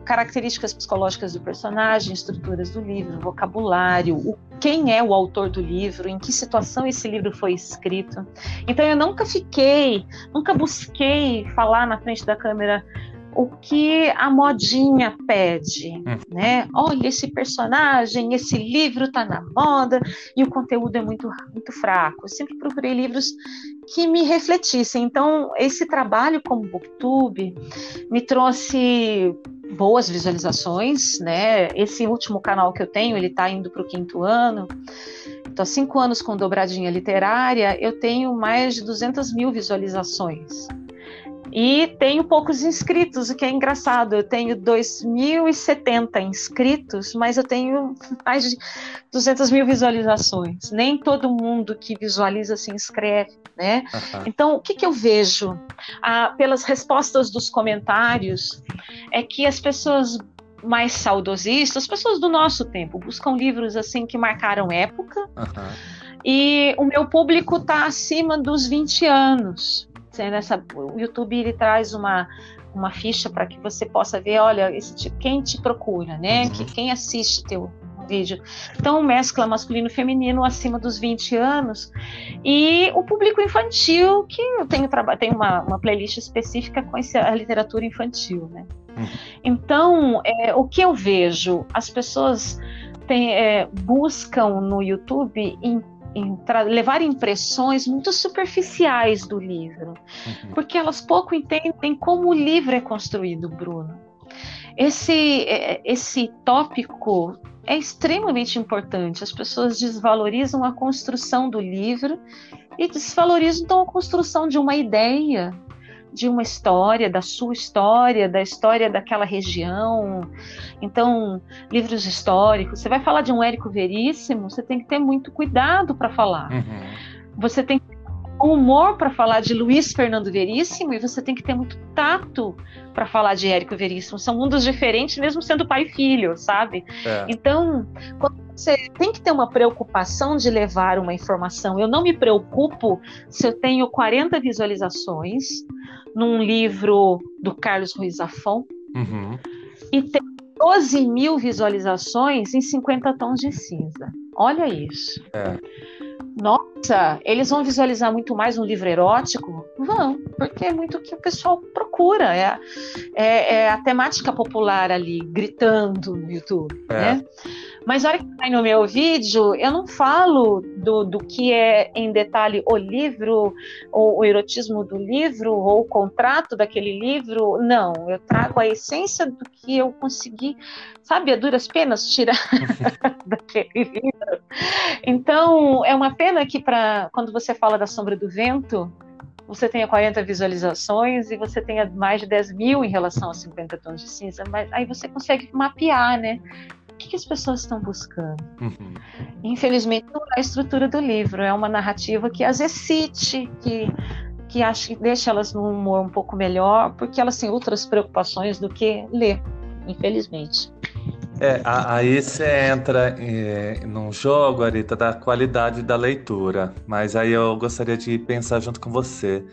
Speaker 2: características psicológicas do personagem, estruturas do livro, vocabulário, o, quem é o autor do livro, em que situação esse livro foi escrito. Então eu nunca fiquei, nunca busquei falar na frente da câmera o que a modinha pede, hum. né? Olha esse personagem, esse livro tá na moda e o conteúdo é muito muito fraco. Eu sempre procurei livros que me refletissem. Então, esse trabalho como booktube me trouxe boas visualizações, né? Esse último canal que eu tenho, ele está indo para o quinto ano. Estou há cinco anos com dobradinha literária, eu tenho mais de 200 mil visualizações. E tenho poucos inscritos, o que é engraçado. Eu tenho 2.070 inscritos, mas eu tenho mais de 200 mil visualizações. Nem todo mundo que visualiza se inscreve, né? Uhum. Então, o que, que eu vejo? Ah, pelas respostas dos comentários, é que as pessoas mais saudosistas, as pessoas do nosso tempo, buscam livros assim que marcaram época. Uhum. E o meu público está acima dos 20 anos nessa, o YouTube ele traz uma, uma ficha para que você possa ver, olha, esse, quem te procura, né? Uhum. Que, quem assiste teu vídeo. Então, mescla masculino e feminino acima dos 20 anos. E o público infantil, que eu tenho, tenho uma, uma playlist específica com esse, a literatura infantil, né? Uhum. Então, é, o que eu vejo, as pessoas tem, é, buscam no YouTube em levar impressões muito superficiais do livro, uhum. porque elas pouco entendem como o livro é construído, Bruno. Esse, é, esse tópico é extremamente importante. As pessoas desvalorizam a construção do livro e desvalorizam então a construção de uma ideia, de uma história, da sua história, da história daquela região. Então, livros históricos. Você vai falar de um Érico Veríssimo, você tem que ter muito cuidado para falar. Uhum. Você tem que ter humor para falar de Luiz Fernando Veríssimo e você tem que ter muito tato para falar de Érico Veríssimo. São mundos diferentes, mesmo sendo pai e filho, sabe? É. Então, você tem que ter uma preocupação de levar uma informação. Eu não me preocupo se eu tenho 40 visualizações num livro do Carlos Ruiz Zafón uhum. e tem 12 mil visualizações em 50 tons de cinza. Olha isso. É. Nossa, eles vão visualizar muito mais um livro erótico? Vão, porque é muito o que o pessoal procura. É, é, é a temática popular ali, gritando no YouTube, é. né? Mas na hora que vai no meu vídeo, eu não falo do, do que é em detalhe o livro, ou o erotismo do livro, ou o contrato daquele livro. Não, eu trago a essência do que eu consegui, sabe, a duras penas tirar [LAUGHS] daquele livro. Então, é uma pena que para quando você fala da sombra do vento, você tenha 40 visualizações e você tenha mais de 10 mil em relação a 50 tons de cinza, mas aí você consegue mapear, né? O que, que as pessoas estão buscando. Uhum. Infelizmente, não é a estrutura do livro, é uma narrativa que as excite, que, que acho que deixa elas num humor um pouco melhor, porque elas têm outras preocupações do que ler, infelizmente.
Speaker 1: É, aí você entra é, num jogo, Arita, da qualidade da leitura. Mas aí eu gostaria de pensar junto com você.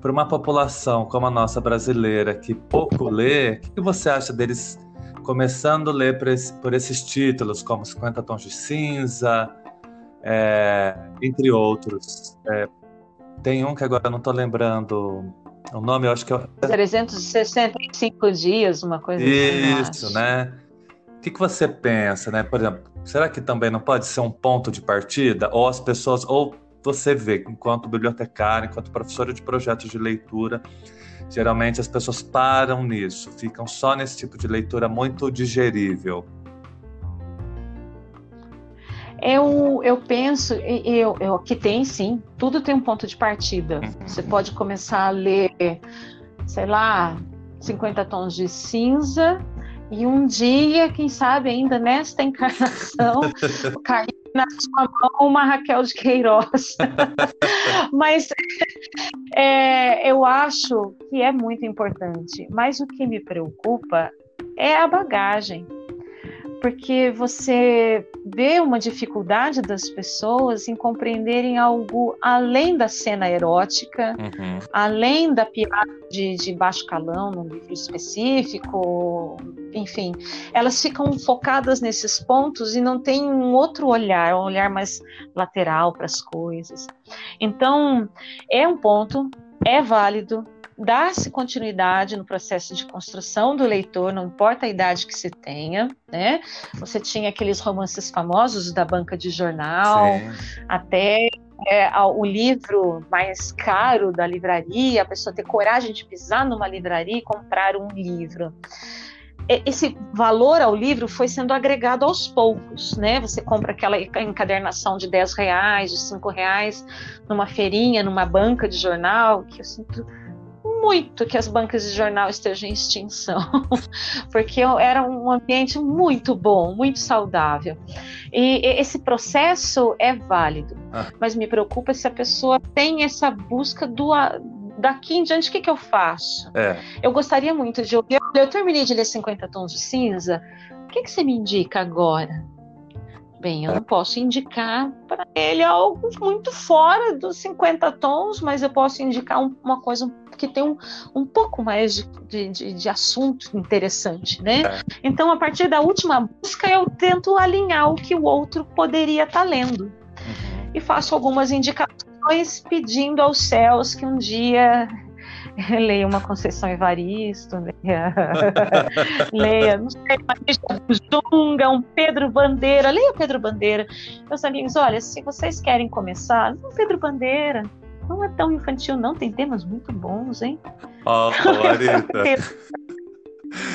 Speaker 1: Para uma população como a nossa brasileira, que pouco lê, o que você acha deles começando a ler por, esse, por esses títulos, como 50 Tons de Cinza, é, entre outros? É, tem um que agora eu não estou lembrando o nome, eu acho que é.
Speaker 2: 365 dias, uma coisa
Speaker 1: assim. Isso, né? O que, que você pensa, né? Por exemplo, será que também não pode ser um ponto de partida? Ou as pessoas, ou você vê, enquanto bibliotecário, enquanto professora de projetos de leitura, geralmente as pessoas param nisso, ficam só nesse tipo de leitura muito digerível.
Speaker 2: Eu, eu penso eu, eu, que tem sim, tudo tem um ponto de partida. Uhum. Você pode começar a ler, sei lá, 50 tons de cinza e um dia, quem sabe ainda nesta encarnação, [LAUGHS] cair na sua mão uma Raquel de Queiroz. [LAUGHS] Mas é, eu acho que é muito importante. Mas o que me preocupa é a bagagem porque você vê uma dificuldade das pessoas em compreenderem algo além da cena erótica, uhum. além da piada de, de baixo calão num livro específico, enfim, elas ficam focadas nesses pontos e não têm um outro olhar, um olhar mais lateral para as coisas. Então, é um ponto, é válido, dá-se continuidade no processo de construção do leitor, não importa a idade que se tenha, né? Você tinha aqueles romances famosos da banca de jornal, Sim. até é, o livro mais caro da livraria, a pessoa ter coragem de pisar numa livraria e comprar um livro esse valor ao livro foi sendo agregado aos poucos, né? Você compra aquela encadernação de 10 reais, de 5 reais, numa feirinha, numa banca de jornal, que eu sinto muito que as bancas de jornal estejam em extinção, [LAUGHS] porque era um ambiente muito bom, muito saudável. E esse processo é válido, ah. mas me preocupa se a pessoa tem essa busca do daqui em diante, o que, que eu faço? É. Eu gostaria muito de ouvir. Eu terminei de ler 50 Tons de Cinza. O que, que você me indica agora? Bem, eu não posso indicar para ele algo muito fora dos 50 tons, mas eu posso indicar um, uma coisa que tem um, um pouco mais de, de, de assunto interessante, né? É. Então, a partir da última busca, eu tento alinhar o que o outro poderia estar tá lendo. Uhum. E faço algumas indicações pedindo aos céus que um dia [LAUGHS] leia uma Conceição Evaristo, leia, [LAUGHS] leia não sei, uma Junga, um Pedro Bandeira, leia Pedro Bandeira. Meus amigos, olha, se vocês querem começar, não Pedro Bandeira, não é tão infantil, não. Tem temas muito bons, hein?
Speaker 1: Ó, oh, Larita. [LAUGHS]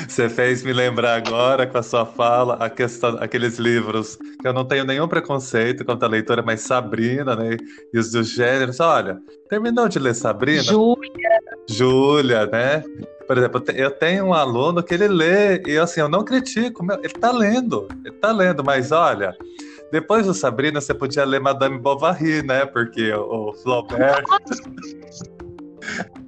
Speaker 1: Você fez me lembrar agora com a sua fala a questão, aqueles livros que eu não tenho nenhum preconceito contra a leitura, mas Sabrina, né? E os dos gêneros. Olha, terminou de ler Sabrina?
Speaker 2: Júlia.
Speaker 1: Júlia, né? Por exemplo, eu tenho um aluno que ele lê, e assim, eu não critico, meu, ele tá lendo, ele tá lendo, mas olha, depois do Sabrina, você podia ler Madame Bovary, né? Porque o, o Flaubert. [LAUGHS]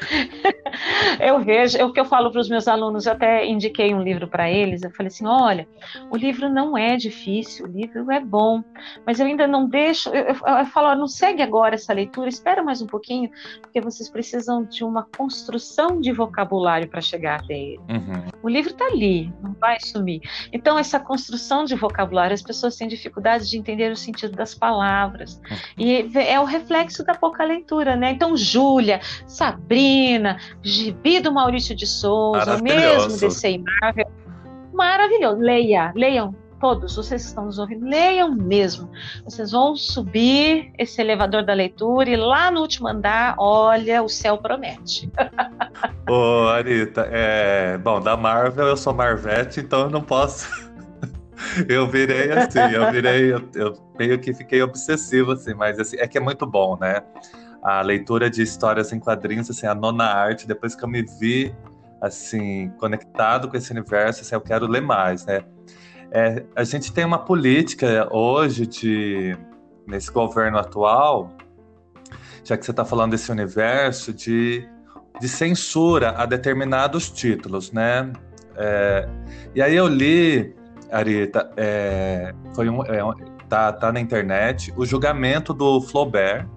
Speaker 1: [LAUGHS]
Speaker 2: eu vejo, é o que eu falo para os meus alunos, eu até indiquei um livro para eles, eu falei assim, olha, o livro não é difícil, o livro é bom, mas eu ainda não deixo, eu, eu, eu falo, não segue agora essa leitura, espera mais um pouquinho, porque vocês precisam de uma construção de vocabulário para chegar até ele. Uhum. O livro está ali, não vai sumir. Então, essa construção de vocabulário, as pessoas têm dificuldade de entender o sentido das palavras, uhum. e é o reflexo da pouca leitura, né? Então, Júlia, Sabrina, Sabrina, Gibi do Maurício de Souza, mesmo DC Marvel. Maravilhoso. Leia, leiam todos, vocês que estão nos ouvindo, leiam mesmo. Vocês vão subir esse elevador da leitura e lá no último andar, olha, o céu promete.
Speaker 1: Ô, Arita, é... bom, da Marvel eu sou Marvete, então eu não posso. [LAUGHS] eu virei assim, eu virei, eu, eu, meio que fiquei obsessivo, assim, mas assim, é que é muito bom, né? A leitura de histórias em quadrinhos, assim, a nona arte, depois que eu me vi, assim, conectado com esse universo, assim, eu quero ler mais, né? É, a gente tem uma política hoje de, nesse governo atual, já que você está falando desse universo de, de censura a determinados títulos, né? É, e aí eu li, Arita, é, foi um, é, tá, tá na internet, o julgamento do Flaubert,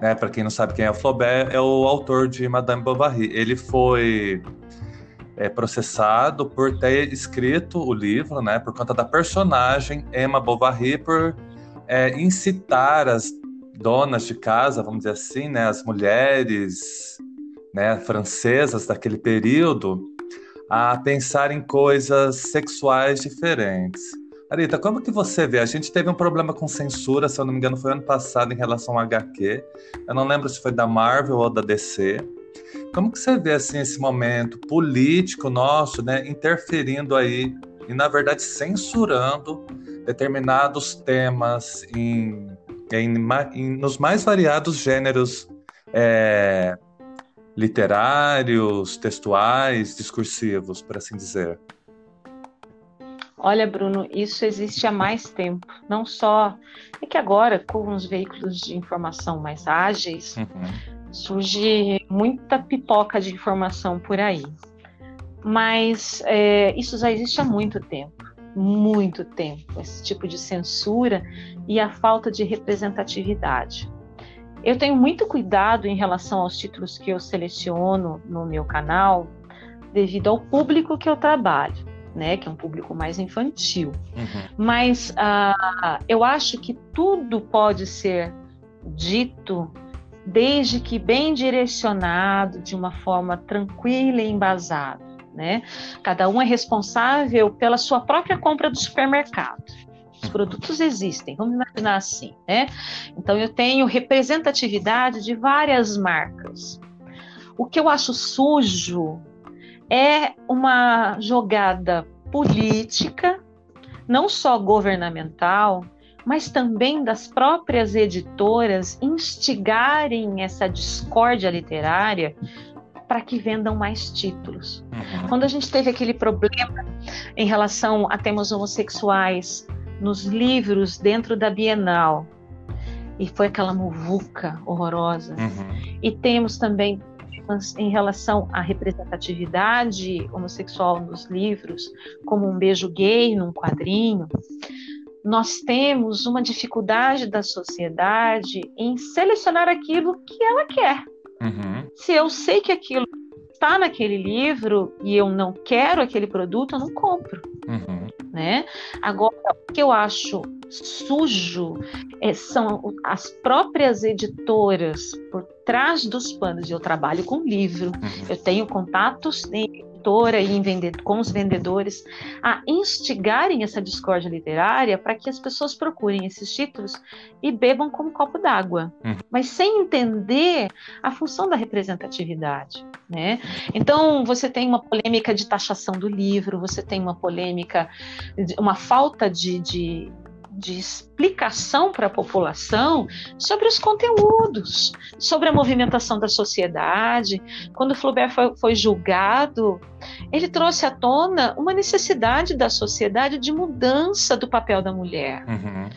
Speaker 1: né? Para quem não sabe quem é o Flaubert, é o autor de Madame Bovary. Ele foi é, processado por ter escrito o livro, né? Por conta da personagem Emma Bovary, por é, incitar as donas de casa, vamos dizer assim, né? As mulheres né, francesas daquele período a pensar em coisas sexuais diferentes. Arita, como que você vê? A gente teve um problema com censura, se eu não me engano, foi ano passado em relação ao HQ. Eu não lembro se foi da Marvel ou da DC. Como que você vê assim esse momento político nosso, né, interferindo aí e na verdade censurando determinados temas em, em, em nos mais variados gêneros é, literários, textuais, discursivos, por assim dizer?
Speaker 2: Olha, Bruno, isso existe há mais tempo. Não só é que agora, com os veículos de informação mais ágeis, uhum. surge muita pipoca de informação por aí. Mas é, isso já existe há muito tempo muito tempo esse tipo de censura e a falta de representatividade. Eu tenho muito cuidado em relação aos títulos que eu seleciono no meu canal, devido ao público que eu trabalho né, que é um público mais infantil. Uhum. Mas uh, eu acho que tudo pode ser dito desde que bem direcionado, de uma forma tranquila e embasada. Né? Cada um é responsável pela sua própria compra do supermercado. Os uhum. produtos existem, vamos imaginar assim, né? Então eu tenho representatividade de várias marcas. O que eu acho sujo é uma jogada política, não só governamental, mas também das próprias editoras instigarem essa discórdia literária para que vendam mais títulos. Uhum. Quando a gente teve aquele problema em relação a temas homossexuais nos livros dentro da Bienal, e foi aquela muvuca horrorosa, uhum. e temos também em relação à representatividade homossexual nos livros, como um beijo gay num quadrinho, nós temos uma dificuldade da sociedade em selecionar aquilo que ela quer. Uhum. Se eu sei que aquilo está naquele livro e eu não quero aquele produto, eu não compro. Uhum. Né? Agora, o que eu acho sujo é, são as próprias editoras por trás dos panos. Eu trabalho com livro, uhum. eu tenho contatos editora e com os vendedores a instigarem essa discórdia literária para que as pessoas procurem esses títulos e bebam como copo d'água, uhum. mas sem entender a função da representatividade. Né? Então, você tem uma polêmica de taxação do livro, você tem uma polêmica, uma falta de, de de explicação para a população sobre os conteúdos, sobre a movimentação da sociedade. Quando Flaubert foi, foi julgado, ele trouxe à tona uma necessidade da sociedade de mudança do papel da mulher. Uhum.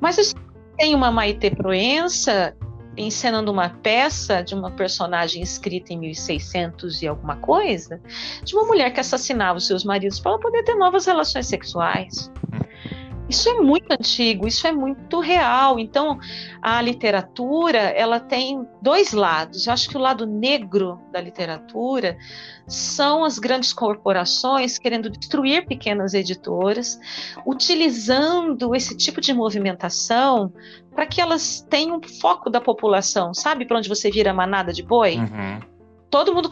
Speaker 2: Mas tem uma Maite Proença encenando uma peça de uma personagem escrita em 1600 e alguma coisa, de uma mulher que assassinava os seus maridos para poder ter novas relações sexuais. Isso é muito antigo, isso é muito real. Então, a literatura, ela tem dois lados. Eu acho que o lado negro da literatura são as grandes corporações querendo destruir pequenas editoras, utilizando esse tipo de movimentação para que elas tenham foco da população. Sabe para onde você vira manada de boi? Uhum. Todo mundo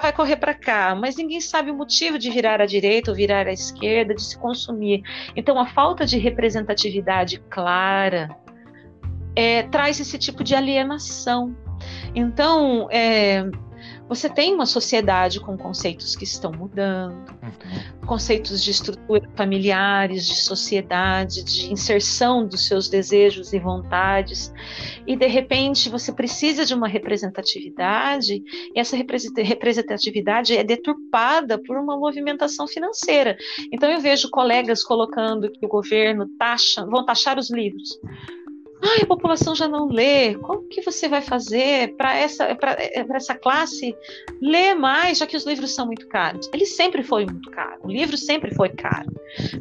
Speaker 2: vai correr para cá, mas ninguém sabe o motivo de virar à direita ou virar à esquerda, de se consumir. Então, a falta de representatividade clara é, traz esse tipo de alienação. Então, é, você tem uma sociedade com conceitos que estão mudando, uhum. conceitos de estrutura familiares, de sociedade, de inserção dos seus desejos e vontades, e de repente você precisa de uma representatividade, e essa representatividade é deturpada por uma movimentação financeira. Então eu vejo colegas colocando que o governo taxa, vão taxar os livros. Ai, a população já não lê. Como que você vai fazer para essa, essa classe ler mais, já que os livros são muito caros? Ele sempre foi muito caro. O livro sempre foi caro.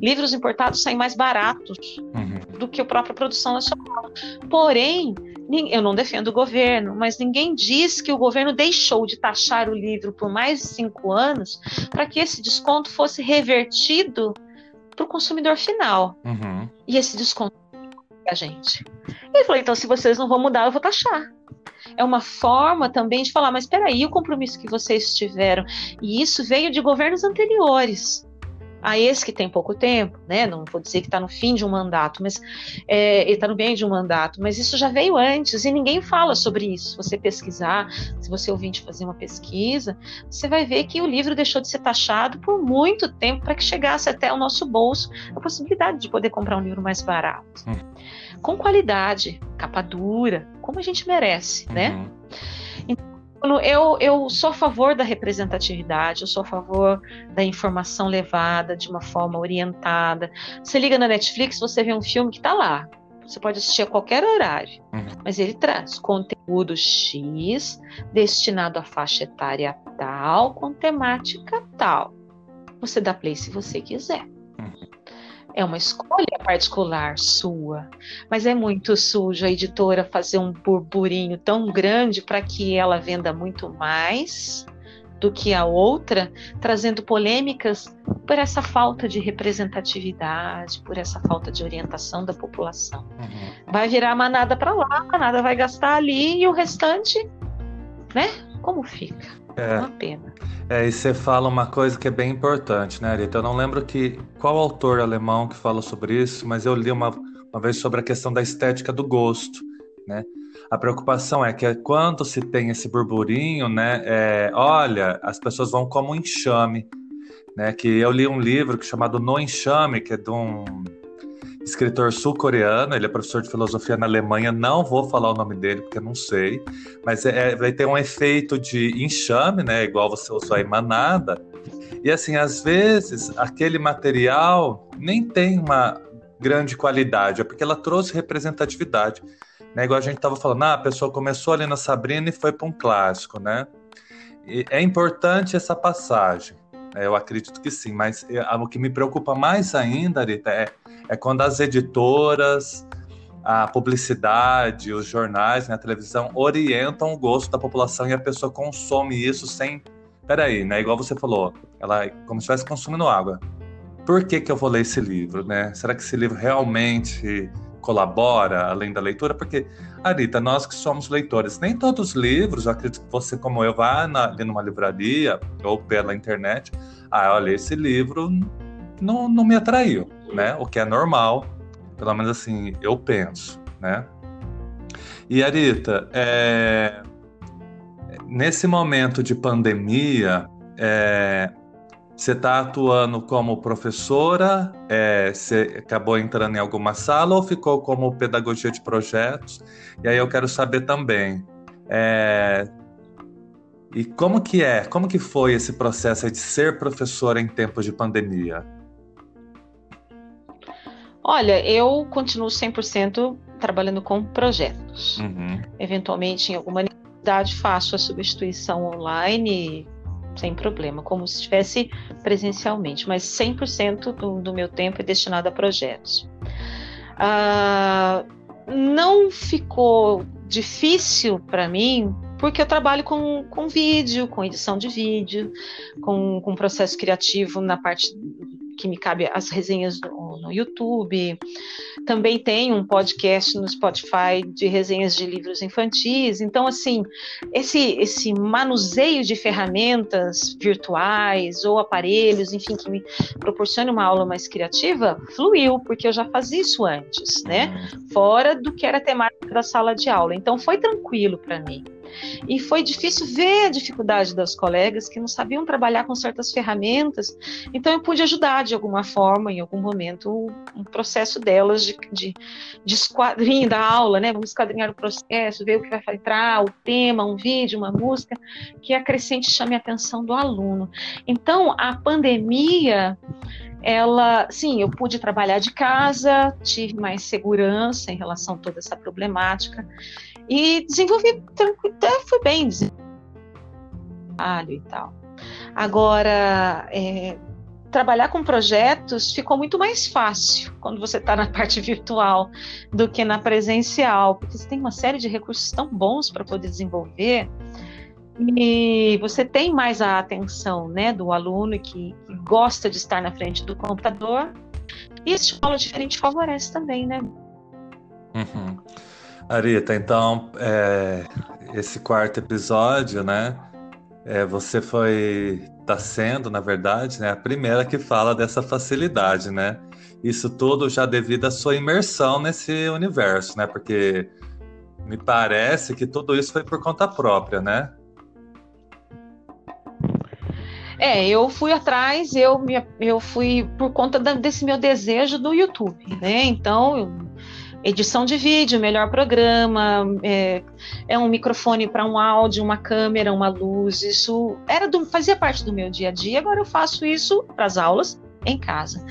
Speaker 2: Livros importados saem mais baratos uhum. do que a própria produção nacional. Porém, eu não defendo o governo, mas ninguém diz que o governo deixou de taxar o livro por mais de cinco anos para que esse desconto fosse revertido para o consumidor final. Uhum. E esse desconto a gente. Ele falou: então, se vocês não vão mudar, eu vou taxar. É uma forma também de falar, mas espera aí, o compromisso que vocês tiveram. E isso veio de governos anteriores a esse que tem pouco tempo, né? Não vou dizer que está no fim de um mandato, mas é, ele está no meio de um mandato, mas isso já veio antes e ninguém fala sobre isso. Se você pesquisar, se você ouvinte fazer uma pesquisa, você vai ver que o livro deixou de ser taxado por muito tempo para que chegasse até o nosso bolso a possibilidade de poder comprar um livro mais barato. Hum. Com qualidade, capa dura, como a gente merece, né? uhum. né? Eu, eu sou a favor da representatividade, eu sou a favor da informação levada de uma forma orientada. Você liga na Netflix, você vê um filme que está lá. Você pode assistir a qualquer horário, uhum. mas ele traz conteúdo X destinado à faixa etária tal, com temática tal. Você dá play se você quiser. É uma escolha particular sua, mas é muito sujo a editora fazer um burburinho tão grande para que ela venda muito mais do que a outra, trazendo polêmicas por essa falta de representatividade, por essa falta de orientação da população. Uhum. Vai virar manada para lá, a manada vai gastar ali e o restante, né? Como fica? É uma pena.
Speaker 1: É, e você fala uma coisa que é bem importante, né, Rita? Eu não lembro que qual autor alemão que fala sobre isso, mas eu li uma, uma vez sobre a questão da estética do gosto, né? A preocupação é que quando se tem esse burburinho, né, é, olha, as pessoas vão como um enxame, né? Que eu li um livro chamado No Enxame, que é de um escritor sul-coreano, ele é professor de filosofia na Alemanha, não vou falar o nome dele porque não sei, mas é, é vai ter um efeito de enxame, né, igual você usou aí, manada, e assim, às vezes, aquele material nem tem uma grande qualidade, é porque ela trouxe representatividade, né, igual a gente estava falando, ah, a pessoa começou ali na Sabrina e foi para um clássico, né, e é importante essa passagem, né, eu acredito que sim, mas é, o que me preocupa mais ainda, Arita, é é quando as editoras, a publicidade, os jornais, né, a televisão orientam o gosto da população e a pessoa consome isso sem. Peraí, né? Igual você falou, ela como se estivesse consumindo água. Por que, que eu vou ler esse livro, né? Será que esse livro realmente colabora além da leitura? Porque, Arita, nós que somos leitores, nem todos os livros, eu acredito que você, como eu, vá na, ali numa livraria ou pela internet, ah, olha, esse livro não, não me atraiu né? O que é normal, pelo menos assim, eu penso, né? E Arita, é... nesse momento de pandemia, é... você está atuando como professora? É... Você acabou entrando em alguma sala ou ficou como pedagogia de projetos? E aí eu quero saber também, é... e como que é, como que foi esse processo de ser professora em tempos de pandemia?
Speaker 2: Olha, eu continuo 100% trabalhando com projetos. Uhum. Eventualmente, em alguma necessidade, faço a substituição online sem problema, como se estivesse presencialmente, mas 100% do, do meu tempo é destinado a projetos. Ah, não ficou difícil para mim, porque eu trabalho com, com vídeo, com edição de vídeo, com, com processo criativo na parte que me cabe as resenhas no, no, YouTube. Também tem um podcast no Spotify de resenhas de livros infantis. Então, assim, esse, esse manuseio de ferramentas virtuais ou aparelhos, enfim, que me proporcione uma aula mais criativa, fluiu, porque eu já fazia isso antes, né? Uhum. Fora do que era a temática da sala de aula. Então, foi tranquilo para mim. E foi difícil ver a dificuldade das colegas que não sabiam trabalhar com certas ferramentas. Então, eu pude ajudar de alguma forma, em algum momento, um processo delas de, de, de esquadrinho da aula, né? Vamos esquadrinhar o processo, ver o que vai entrar, o tema, um vídeo, uma música, que acrescente chame a atenção do aluno. Então, a pandemia ela, sim, eu pude trabalhar de casa, tive mais segurança em relação a toda essa problemática e desenvolvi tranquilo, fui bem e tal. Agora, é, trabalhar com projetos ficou muito mais fácil quando você está na [LAUGHS] parte virtual do que na presencial, porque você tem uma série de recursos tão bons para poder desenvolver e você tem mais a atenção né, do aluno que, que gosta de estar na frente do computador e esse escola diferente favorece também, né?
Speaker 1: Uhum. Arita, então é, esse quarto episódio, né? É, você foi, está sendo, na verdade, né, a primeira que fala dessa facilidade, né? Isso tudo já devido à sua imersão nesse universo, né? Porque me parece que tudo isso foi por conta própria, né?
Speaker 2: É, eu fui atrás, eu, eu fui por conta da, desse meu desejo do YouTube, né? Então, eu edição de vídeo, melhor programa, é, é um microfone para um áudio, uma câmera, uma luz. Isso era do, fazia parte do meu dia a dia. Agora eu faço isso para as aulas em casa.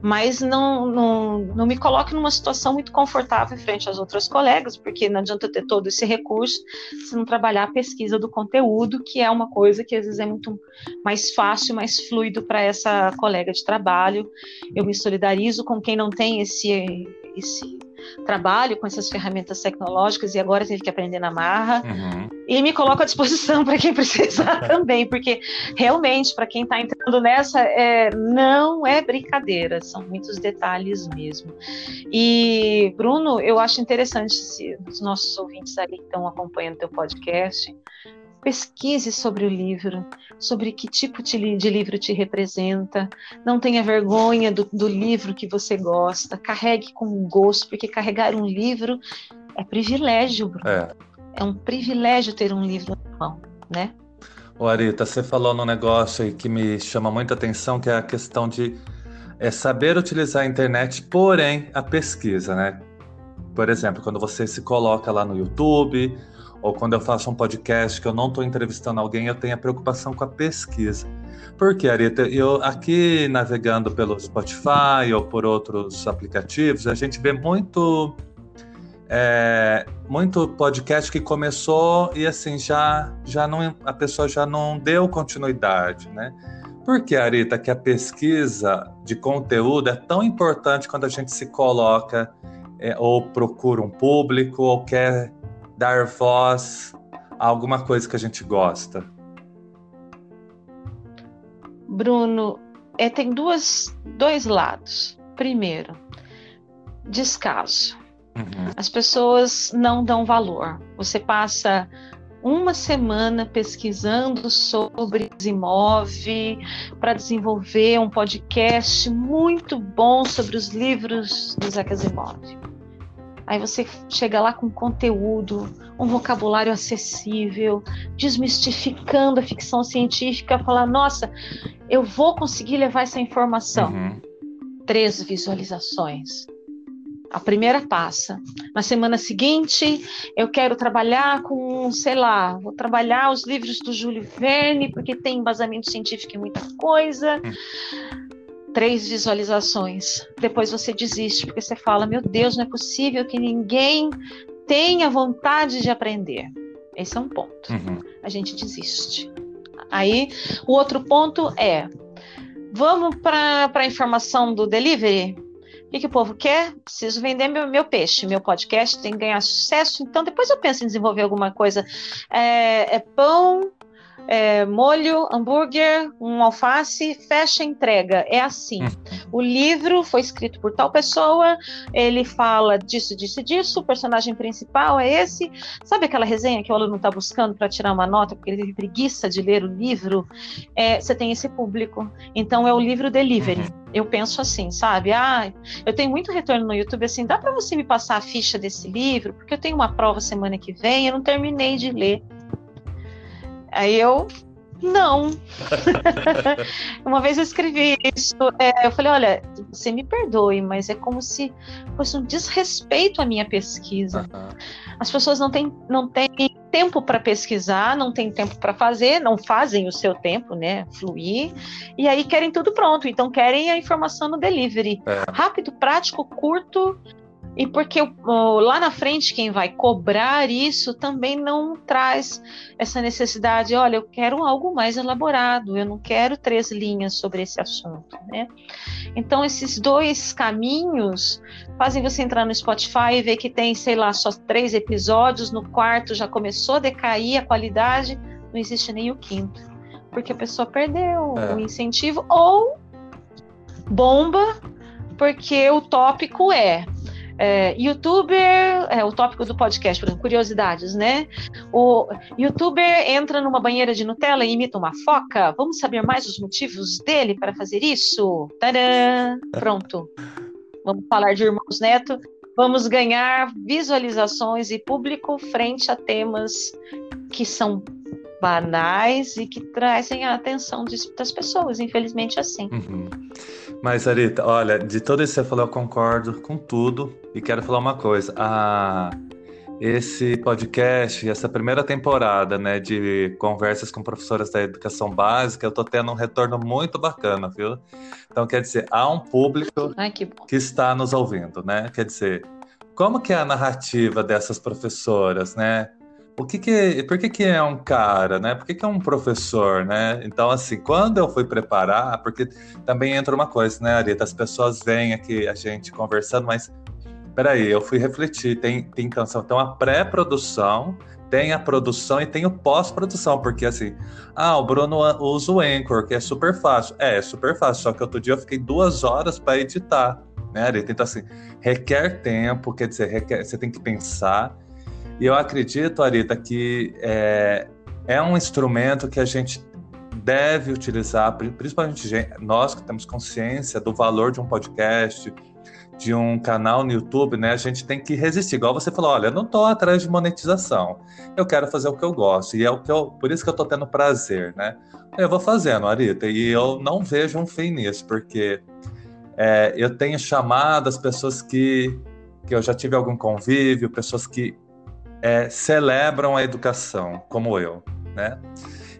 Speaker 2: Mas não, não, não me coloque numa situação muito confortável frente às outras colegas, porque não adianta ter todo esse recurso se não trabalhar a pesquisa do conteúdo, que é uma coisa que às vezes é muito mais fácil, mais fluido para essa colega de trabalho. Eu me solidarizo com quem não tem esse, esse trabalho com essas ferramentas tecnológicas e agora teve que aprender na marra. Uhum. E me coloco à disposição [LAUGHS] para quem precisar [LAUGHS] também, porque realmente, para quem está entrando nessa, é, não é brincadeira, são muitos detalhes mesmo. E, Bruno, eu acho interessante se os nossos ouvintes ali que estão acompanhando o teu podcast Pesquise sobre o livro, sobre que tipo de, livro te representa. Não tenha vergonha do, do, livro que você gosta. Carregue com gosto, porque carregar um livro é privilégio, Bruno. É, é um privilégio ter um livro na mão, né?
Speaker 1: O Arita, você falou num negócio aí que me chama muita atenção, que é a questão de é, saber utilizar a internet, porém a pesquisa, né? Por exemplo, quando você se coloca lá no YouTube ou quando eu faço um podcast que eu não estou entrevistando alguém, eu tenho a preocupação com a pesquisa. Por quê, Arita? Eu aqui navegando pelo Spotify ou por outros aplicativos, a gente vê muito é, muito podcast que começou e assim já já não a pessoa já não deu continuidade, né? Por que, Arita, que a pesquisa de conteúdo é tão importante quando a gente se coloca é, ou procura um público ou quer dar voz a alguma coisa que a gente gosta?
Speaker 2: Bruno, é, tem duas, dois lados. Primeiro, descaso. Uhum. As pessoas não dão valor. Você passa uma semana pesquisando sobre Zimov para desenvolver um podcast muito bom sobre os livros do Isaac Asimov. Aí você chega lá com conteúdo, um vocabulário acessível, desmistificando a ficção científica, falar: nossa, eu vou conseguir levar essa informação. Uhum. Três visualizações. A primeira passa. Na semana seguinte, eu quero trabalhar com, sei lá, vou trabalhar os livros do Júlio Verne, porque tem embasamento científico em muita coisa. Uhum três visualizações. Depois você desiste, porque você fala: meu Deus, não é possível que ninguém tenha vontade de aprender. Esse é um ponto. Uhum. A gente desiste. Aí, o outro ponto é: vamos para a informação do delivery? O que, que, o povo quer? Preciso vender meu, meu, peixe, meu podcast tem que ganhar sucesso. Então, depois eu penso em desenvolver alguma coisa. É, é pão, é, molho, hambúrguer, um alface, fecha entrega. É assim. Uhum. O livro foi escrito por tal pessoa, ele fala disso, disso, disso, o personagem principal é esse. Sabe aquela resenha que o aluno está buscando para tirar uma nota porque ele tem preguiça de ler o livro? É, você tem esse público. Então é o livro delivery. Uhum. Eu penso assim, sabe? Ah, eu tenho muito retorno no YouTube assim, dá para você me passar a ficha desse livro? Porque eu tenho uma prova semana que vem, eu não terminei de ler. Aí eu Não. [LAUGHS] Uma vez eu escrevi isso. É, eu falei: olha, você me perdoe, mas é como se fosse um desrespeito à minha pesquisa. Uhum. As pessoas não têm, não têm tempo para pesquisar, não têm tempo para fazer, não fazem o seu tempo, né? Fluir. E aí querem tudo pronto. Então querem a informação no delivery. É. Rápido, prático, curto e porque lá na frente quem vai cobrar isso também não traz essa necessidade, olha, eu quero algo mais elaborado, eu não quero três linhas sobre esse assunto, né? Então esses dois caminhos fazem você entrar no Spotify e ver que tem, sei lá, só três episódios, no quarto já começou a decair a qualidade, não existe nem o quinto, porque a pessoa perdeu é. o incentivo ou bomba porque o tópico é é, youtuber, é o tópico do podcast, por exemplo, curiosidades, né? O youtuber entra numa banheira de Nutella e imita uma foca. Vamos saber mais os motivos dele para fazer isso? Tadã! Pronto. Vamos falar de Irmãos Neto. Vamos ganhar visualizações e público frente a temas que são banais e que trazem a atenção das pessoas, infelizmente assim.
Speaker 1: Uhum. Mas, Arita, olha, de tudo isso que você falou, eu concordo com tudo e quero falar uma coisa. A, esse podcast, essa primeira temporada, né, de conversas com professoras da educação básica, eu tô tendo um retorno muito bacana, viu? Então, quer dizer, há um público
Speaker 2: Ai, que,
Speaker 1: que está nos ouvindo, né? Quer dizer, como que é a narrativa dessas professoras, né? O que que, por que que é um cara, né? Por que que é um professor, né? Então, assim, quando eu fui preparar, porque também entra uma coisa, né, Arita? As pessoas veem aqui a gente conversando, mas peraí, eu fui refletir, tem, tem canção, então a pré-produção, tem a produção e tem o pós-produção, porque assim, ah, o Bruno usa o Anchor, que é super fácil. É, é super fácil, só que outro dia eu fiquei duas horas para editar, né, Arita? Então, assim, requer tempo, quer dizer, requer, você tem que pensar, e eu acredito, Arita, que é, é um instrumento que a gente deve utilizar, principalmente nós que temos consciência do valor de um podcast, de um canal no YouTube, né? A gente tem que resistir. Igual você falou, olha, eu não estou atrás de monetização. Eu quero fazer o que eu gosto e é o que eu, por isso que eu estou tendo prazer, né? Eu vou fazendo, Arita, e eu não vejo um fim nisso, porque é, eu tenho chamado as pessoas que que eu já tive algum convívio, pessoas que é, celebram a educação, como eu, né?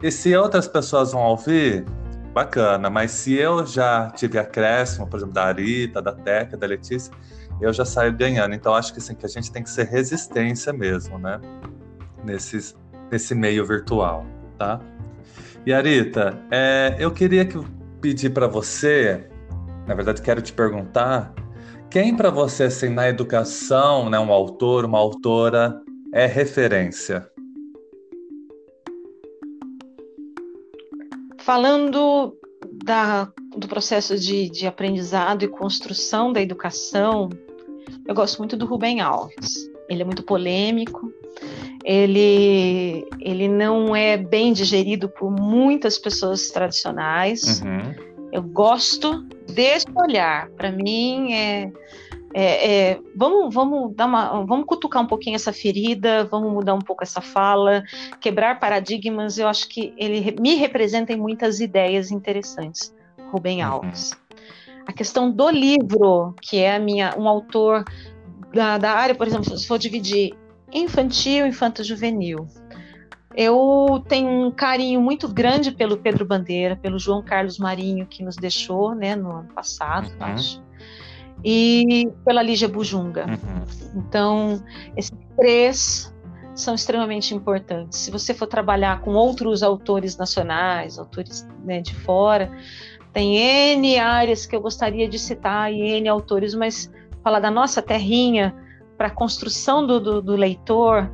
Speaker 1: E se outras pessoas vão ouvir, bacana, mas se eu já tive acréscimo, por exemplo, da Arita, da Teca, da Letícia, eu já saio ganhando. Então acho que, assim, que a gente tem que ser resistência mesmo, né? Nesses, nesse meio virtual, tá? E Arita, é, eu queria que, pedir para você, na verdade quero te perguntar, quem para você, assim, na educação, né, um autor, uma autora, é referência?
Speaker 2: Falando da, do processo de, de aprendizado e construção da educação, eu gosto muito do Rubem Alves. Ele é muito polêmico, ele, ele não é bem digerido por muitas pessoas tradicionais. Uhum. Eu gosto desse olhar. Para mim, é, é, é, vamos, vamos dar uma, vamos cutucar um pouquinho essa ferida, vamos mudar um pouco essa fala, quebrar paradigmas. Eu acho que ele me representa em muitas ideias interessantes, Rubem uhum. Alves. A questão do livro, que é a minha, um autor da, da área, por exemplo, se for dividir infantil, infanto-juvenil, eu tenho um carinho muito grande pelo Pedro Bandeira, pelo João Carlos Marinho, que nos deixou né, no ano passado, uhum. acho e pela Lígia Bujunga. Uhum. Então, esses três são extremamente importantes. Se você for trabalhar com outros autores nacionais, autores né, de fora, tem N áreas que eu gostaria de citar e N autores, mas falar da nossa terrinha para a construção do, do, do, leitor,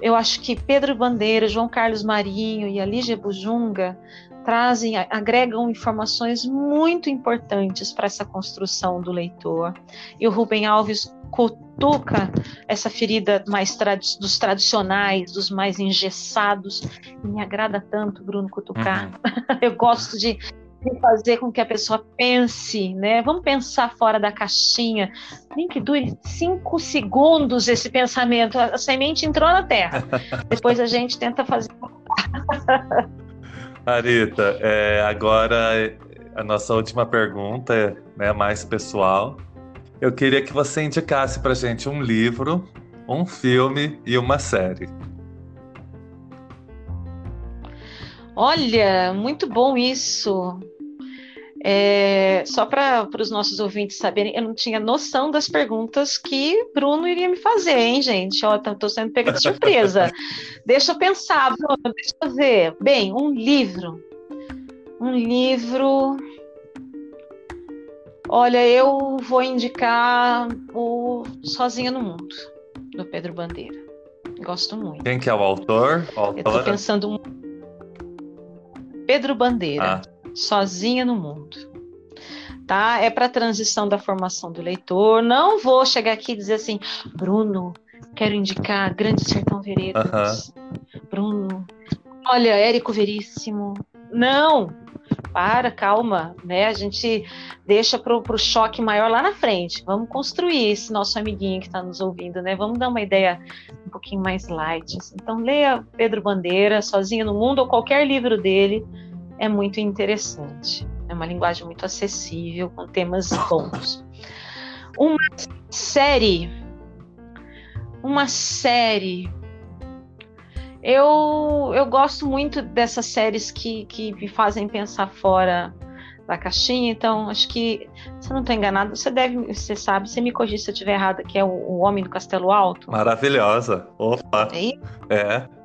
Speaker 2: eu acho que Pedro Bandeira, João Carlos Marinho e a Lígia Bujunga trazem, agregam informações muito importantes para essa construção do leitor. E o Rubem Alves cutuca essa ferida mais trad dos tradicionais, dos mais engessados. Me agrada tanto, Bruno, cutucar. Uhum. [LAUGHS] Eu gosto de, de fazer com que a pessoa pense, né? Vamos pensar fora da caixinha. Nem que dure cinco segundos esse pensamento. A semente entrou na terra. [LAUGHS] Depois a gente tenta fazer. [LAUGHS]
Speaker 1: Arita, é, agora a nossa última pergunta, né, mais pessoal. Eu queria que você indicasse pra gente um livro, um filme e uma série.
Speaker 2: Olha, muito bom isso. É, só para os nossos ouvintes saberem, eu não tinha noção das perguntas que Bruno iria me fazer, hein, gente? Estou sendo pega de surpresa. [LAUGHS] deixa eu pensar, Bruno, deixa eu ver. Bem, um livro. Um livro. Olha, eu vou indicar o Sozinha no Mundo, do Pedro Bandeira. Gosto muito.
Speaker 1: Quem que é o autor? O
Speaker 2: eu estou pensando. Pedro Bandeira, ah. Sozinha no Mundo. Tá? É para a transição da formação do leitor. Não vou chegar aqui e dizer assim, Bruno, quero indicar Grande Sertão Veredas. Bruno, olha, Érico Veríssimo. Não, para, calma, né? A gente deixa para o choque maior lá na frente. Vamos construir esse nosso amiguinho que está nos ouvindo, né? Vamos dar uma ideia um pouquinho mais light. Assim. Então, leia Pedro Bandeira, Sozinho no Mundo, ou qualquer livro dele, é muito interessante. É uma linguagem muito acessível, com temas bons. Uma série. Uma série eu, eu gosto muito dessas séries que, que me fazem pensar fora da caixinha, então acho que, se eu não estou enganado, você deve, você sabe, você me corrige se eu estiver errada, que é o, o Homem do Castelo Alto.
Speaker 1: Maravilhosa. Opa. É. é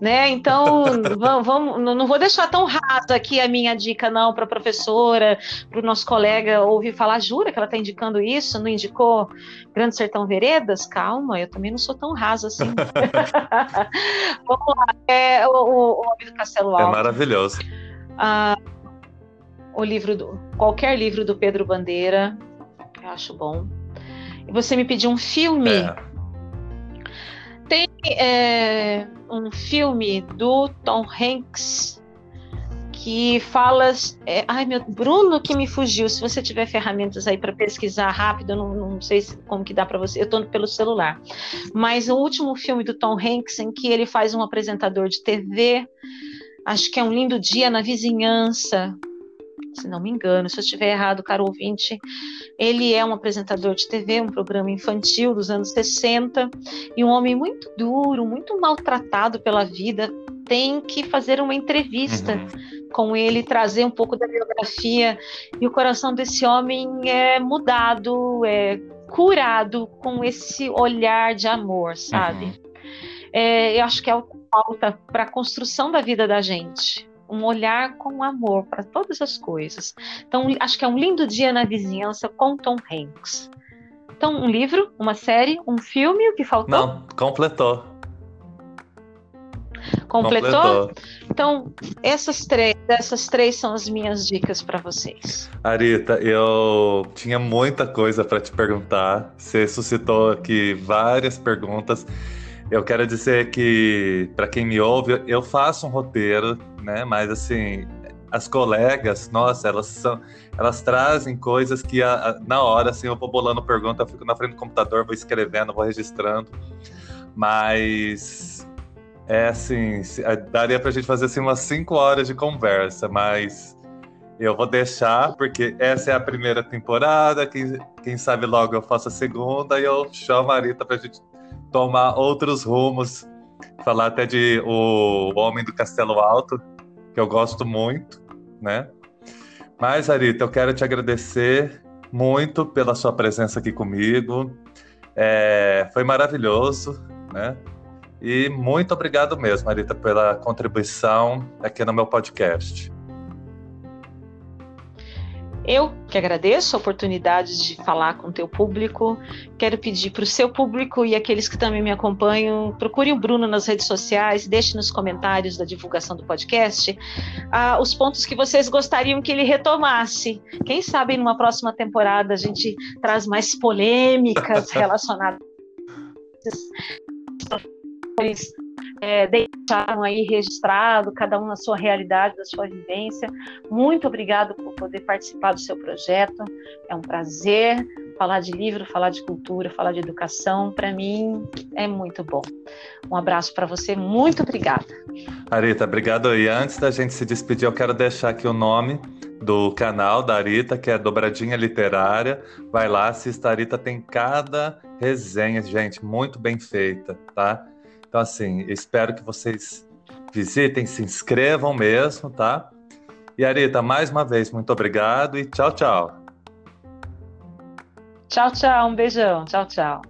Speaker 2: né? Então, [LAUGHS] vamos, vamos, não vou deixar tão rasa aqui a minha dica, não, para a professora, para o nosso colega ouvir falar, jura que ela está indicando isso? Não indicou Grande Sertão Veredas? Calma, eu também não sou tão rasa assim. [LAUGHS] vamos lá, é o, o, o Homem do Castelo Alto.
Speaker 1: É maravilhoso.
Speaker 2: Ah, o livro do, qualquer livro do Pedro Bandeira, eu acho bom. E você me pediu um filme. É. É, um filme do Tom Hanks que fala. É, ai, meu Bruno que me fugiu. Se você tiver ferramentas aí para pesquisar rápido, não, não sei se, como que dá para você. Eu estou pelo celular. Mas o último filme do Tom Hanks em que ele faz um apresentador de TV. Acho que é um lindo dia na vizinhança se não me engano, se eu estiver errado, caro ouvinte, ele é um apresentador de TV, um programa infantil dos anos 60, e um homem muito duro, muito maltratado pela vida, tem que fazer uma entrevista uhum. com ele, trazer um pouco da biografia, e o coração desse homem é mudado, é curado com esse olhar de amor, sabe? Uhum. É, eu acho que é o que falta para a construção da vida da gente um olhar com amor para todas as coisas. Então, acho que é um lindo dia na vizinhança com Tom Hanks. Então, um livro, uma série, um filme, o que faltou?
Speaker 1: Não, completou.
Speaker 2: Completou? Completou? Então, essas três, essas três são as minhas dicas para vocês.
Speaker 1: Arita, eu tinha muita coisa para te perguntar. Você suscitou aqui várias perguntas. Eu quero dizer que, para quem me ouve, eu faço um roteiro, né? Mas assim, as colegas, nossa, elas são, elas trazem coisas que a, a, na hora, assim, eu vou bolando pergunta, eu fico na frente do computador, vou escrevendo, vou registrando. Mas é assim, daria pra gente fazer assim umas cinco horas de conversa, mas eu vou deixar, porque essa é a primeira temporada, quem, quem sabe logo eu faço a segunda e eu chamo a Arita pra gente tomar outros rumos, falar até de O Homem do Castelo Alto, que eu gosto muito, né? Mas, Arita, eu quero te agradecer muito pela sua presença aqui comigo. É, foi maravilhoso, né? E muito obrigado mesmo, Arita, pela contribuição aqui no meu podcast.
Speaker 2: Eu que agradeço a oportunidade de falar com o teu público. Quero pedir para o seu público e aqueles que também me acompanham, procure o Bruno nas redes sociais, deixe nos comentários da divulgação do podcast ah, os pontos que vocês gostariam que ele retomasse. Quem sabe numa próxima temporada a gente traz mais polêmicas [LAUGHS] relacionadas [LAUGHS] é, deixaram aí registrado, cada um na sua realidade, da sua vivência. Muito obrigado por poder participar do seu projeto. É um prazer. falar de livro, falar de cultura, falar de educação, para mim é muito bom. Um abraço para você, muito obrigada.
Speaker 1: Arita, obrigado. E antes da gente se despedir, eu quero deixar aqui o nome do canal da Arita, que é Dobradinha Literária. Vai lá, assista. A Arita tem cada resenha, gente, muito bem feita, tá? Então, assim, espero que vocês visitem, se inscrevam mesmo, tá? E Arita, mais uma vez, muito obrigado e tchau, tchau.
Speaker 2: Tchau, tchau. Um beijão. Tchau, tchau.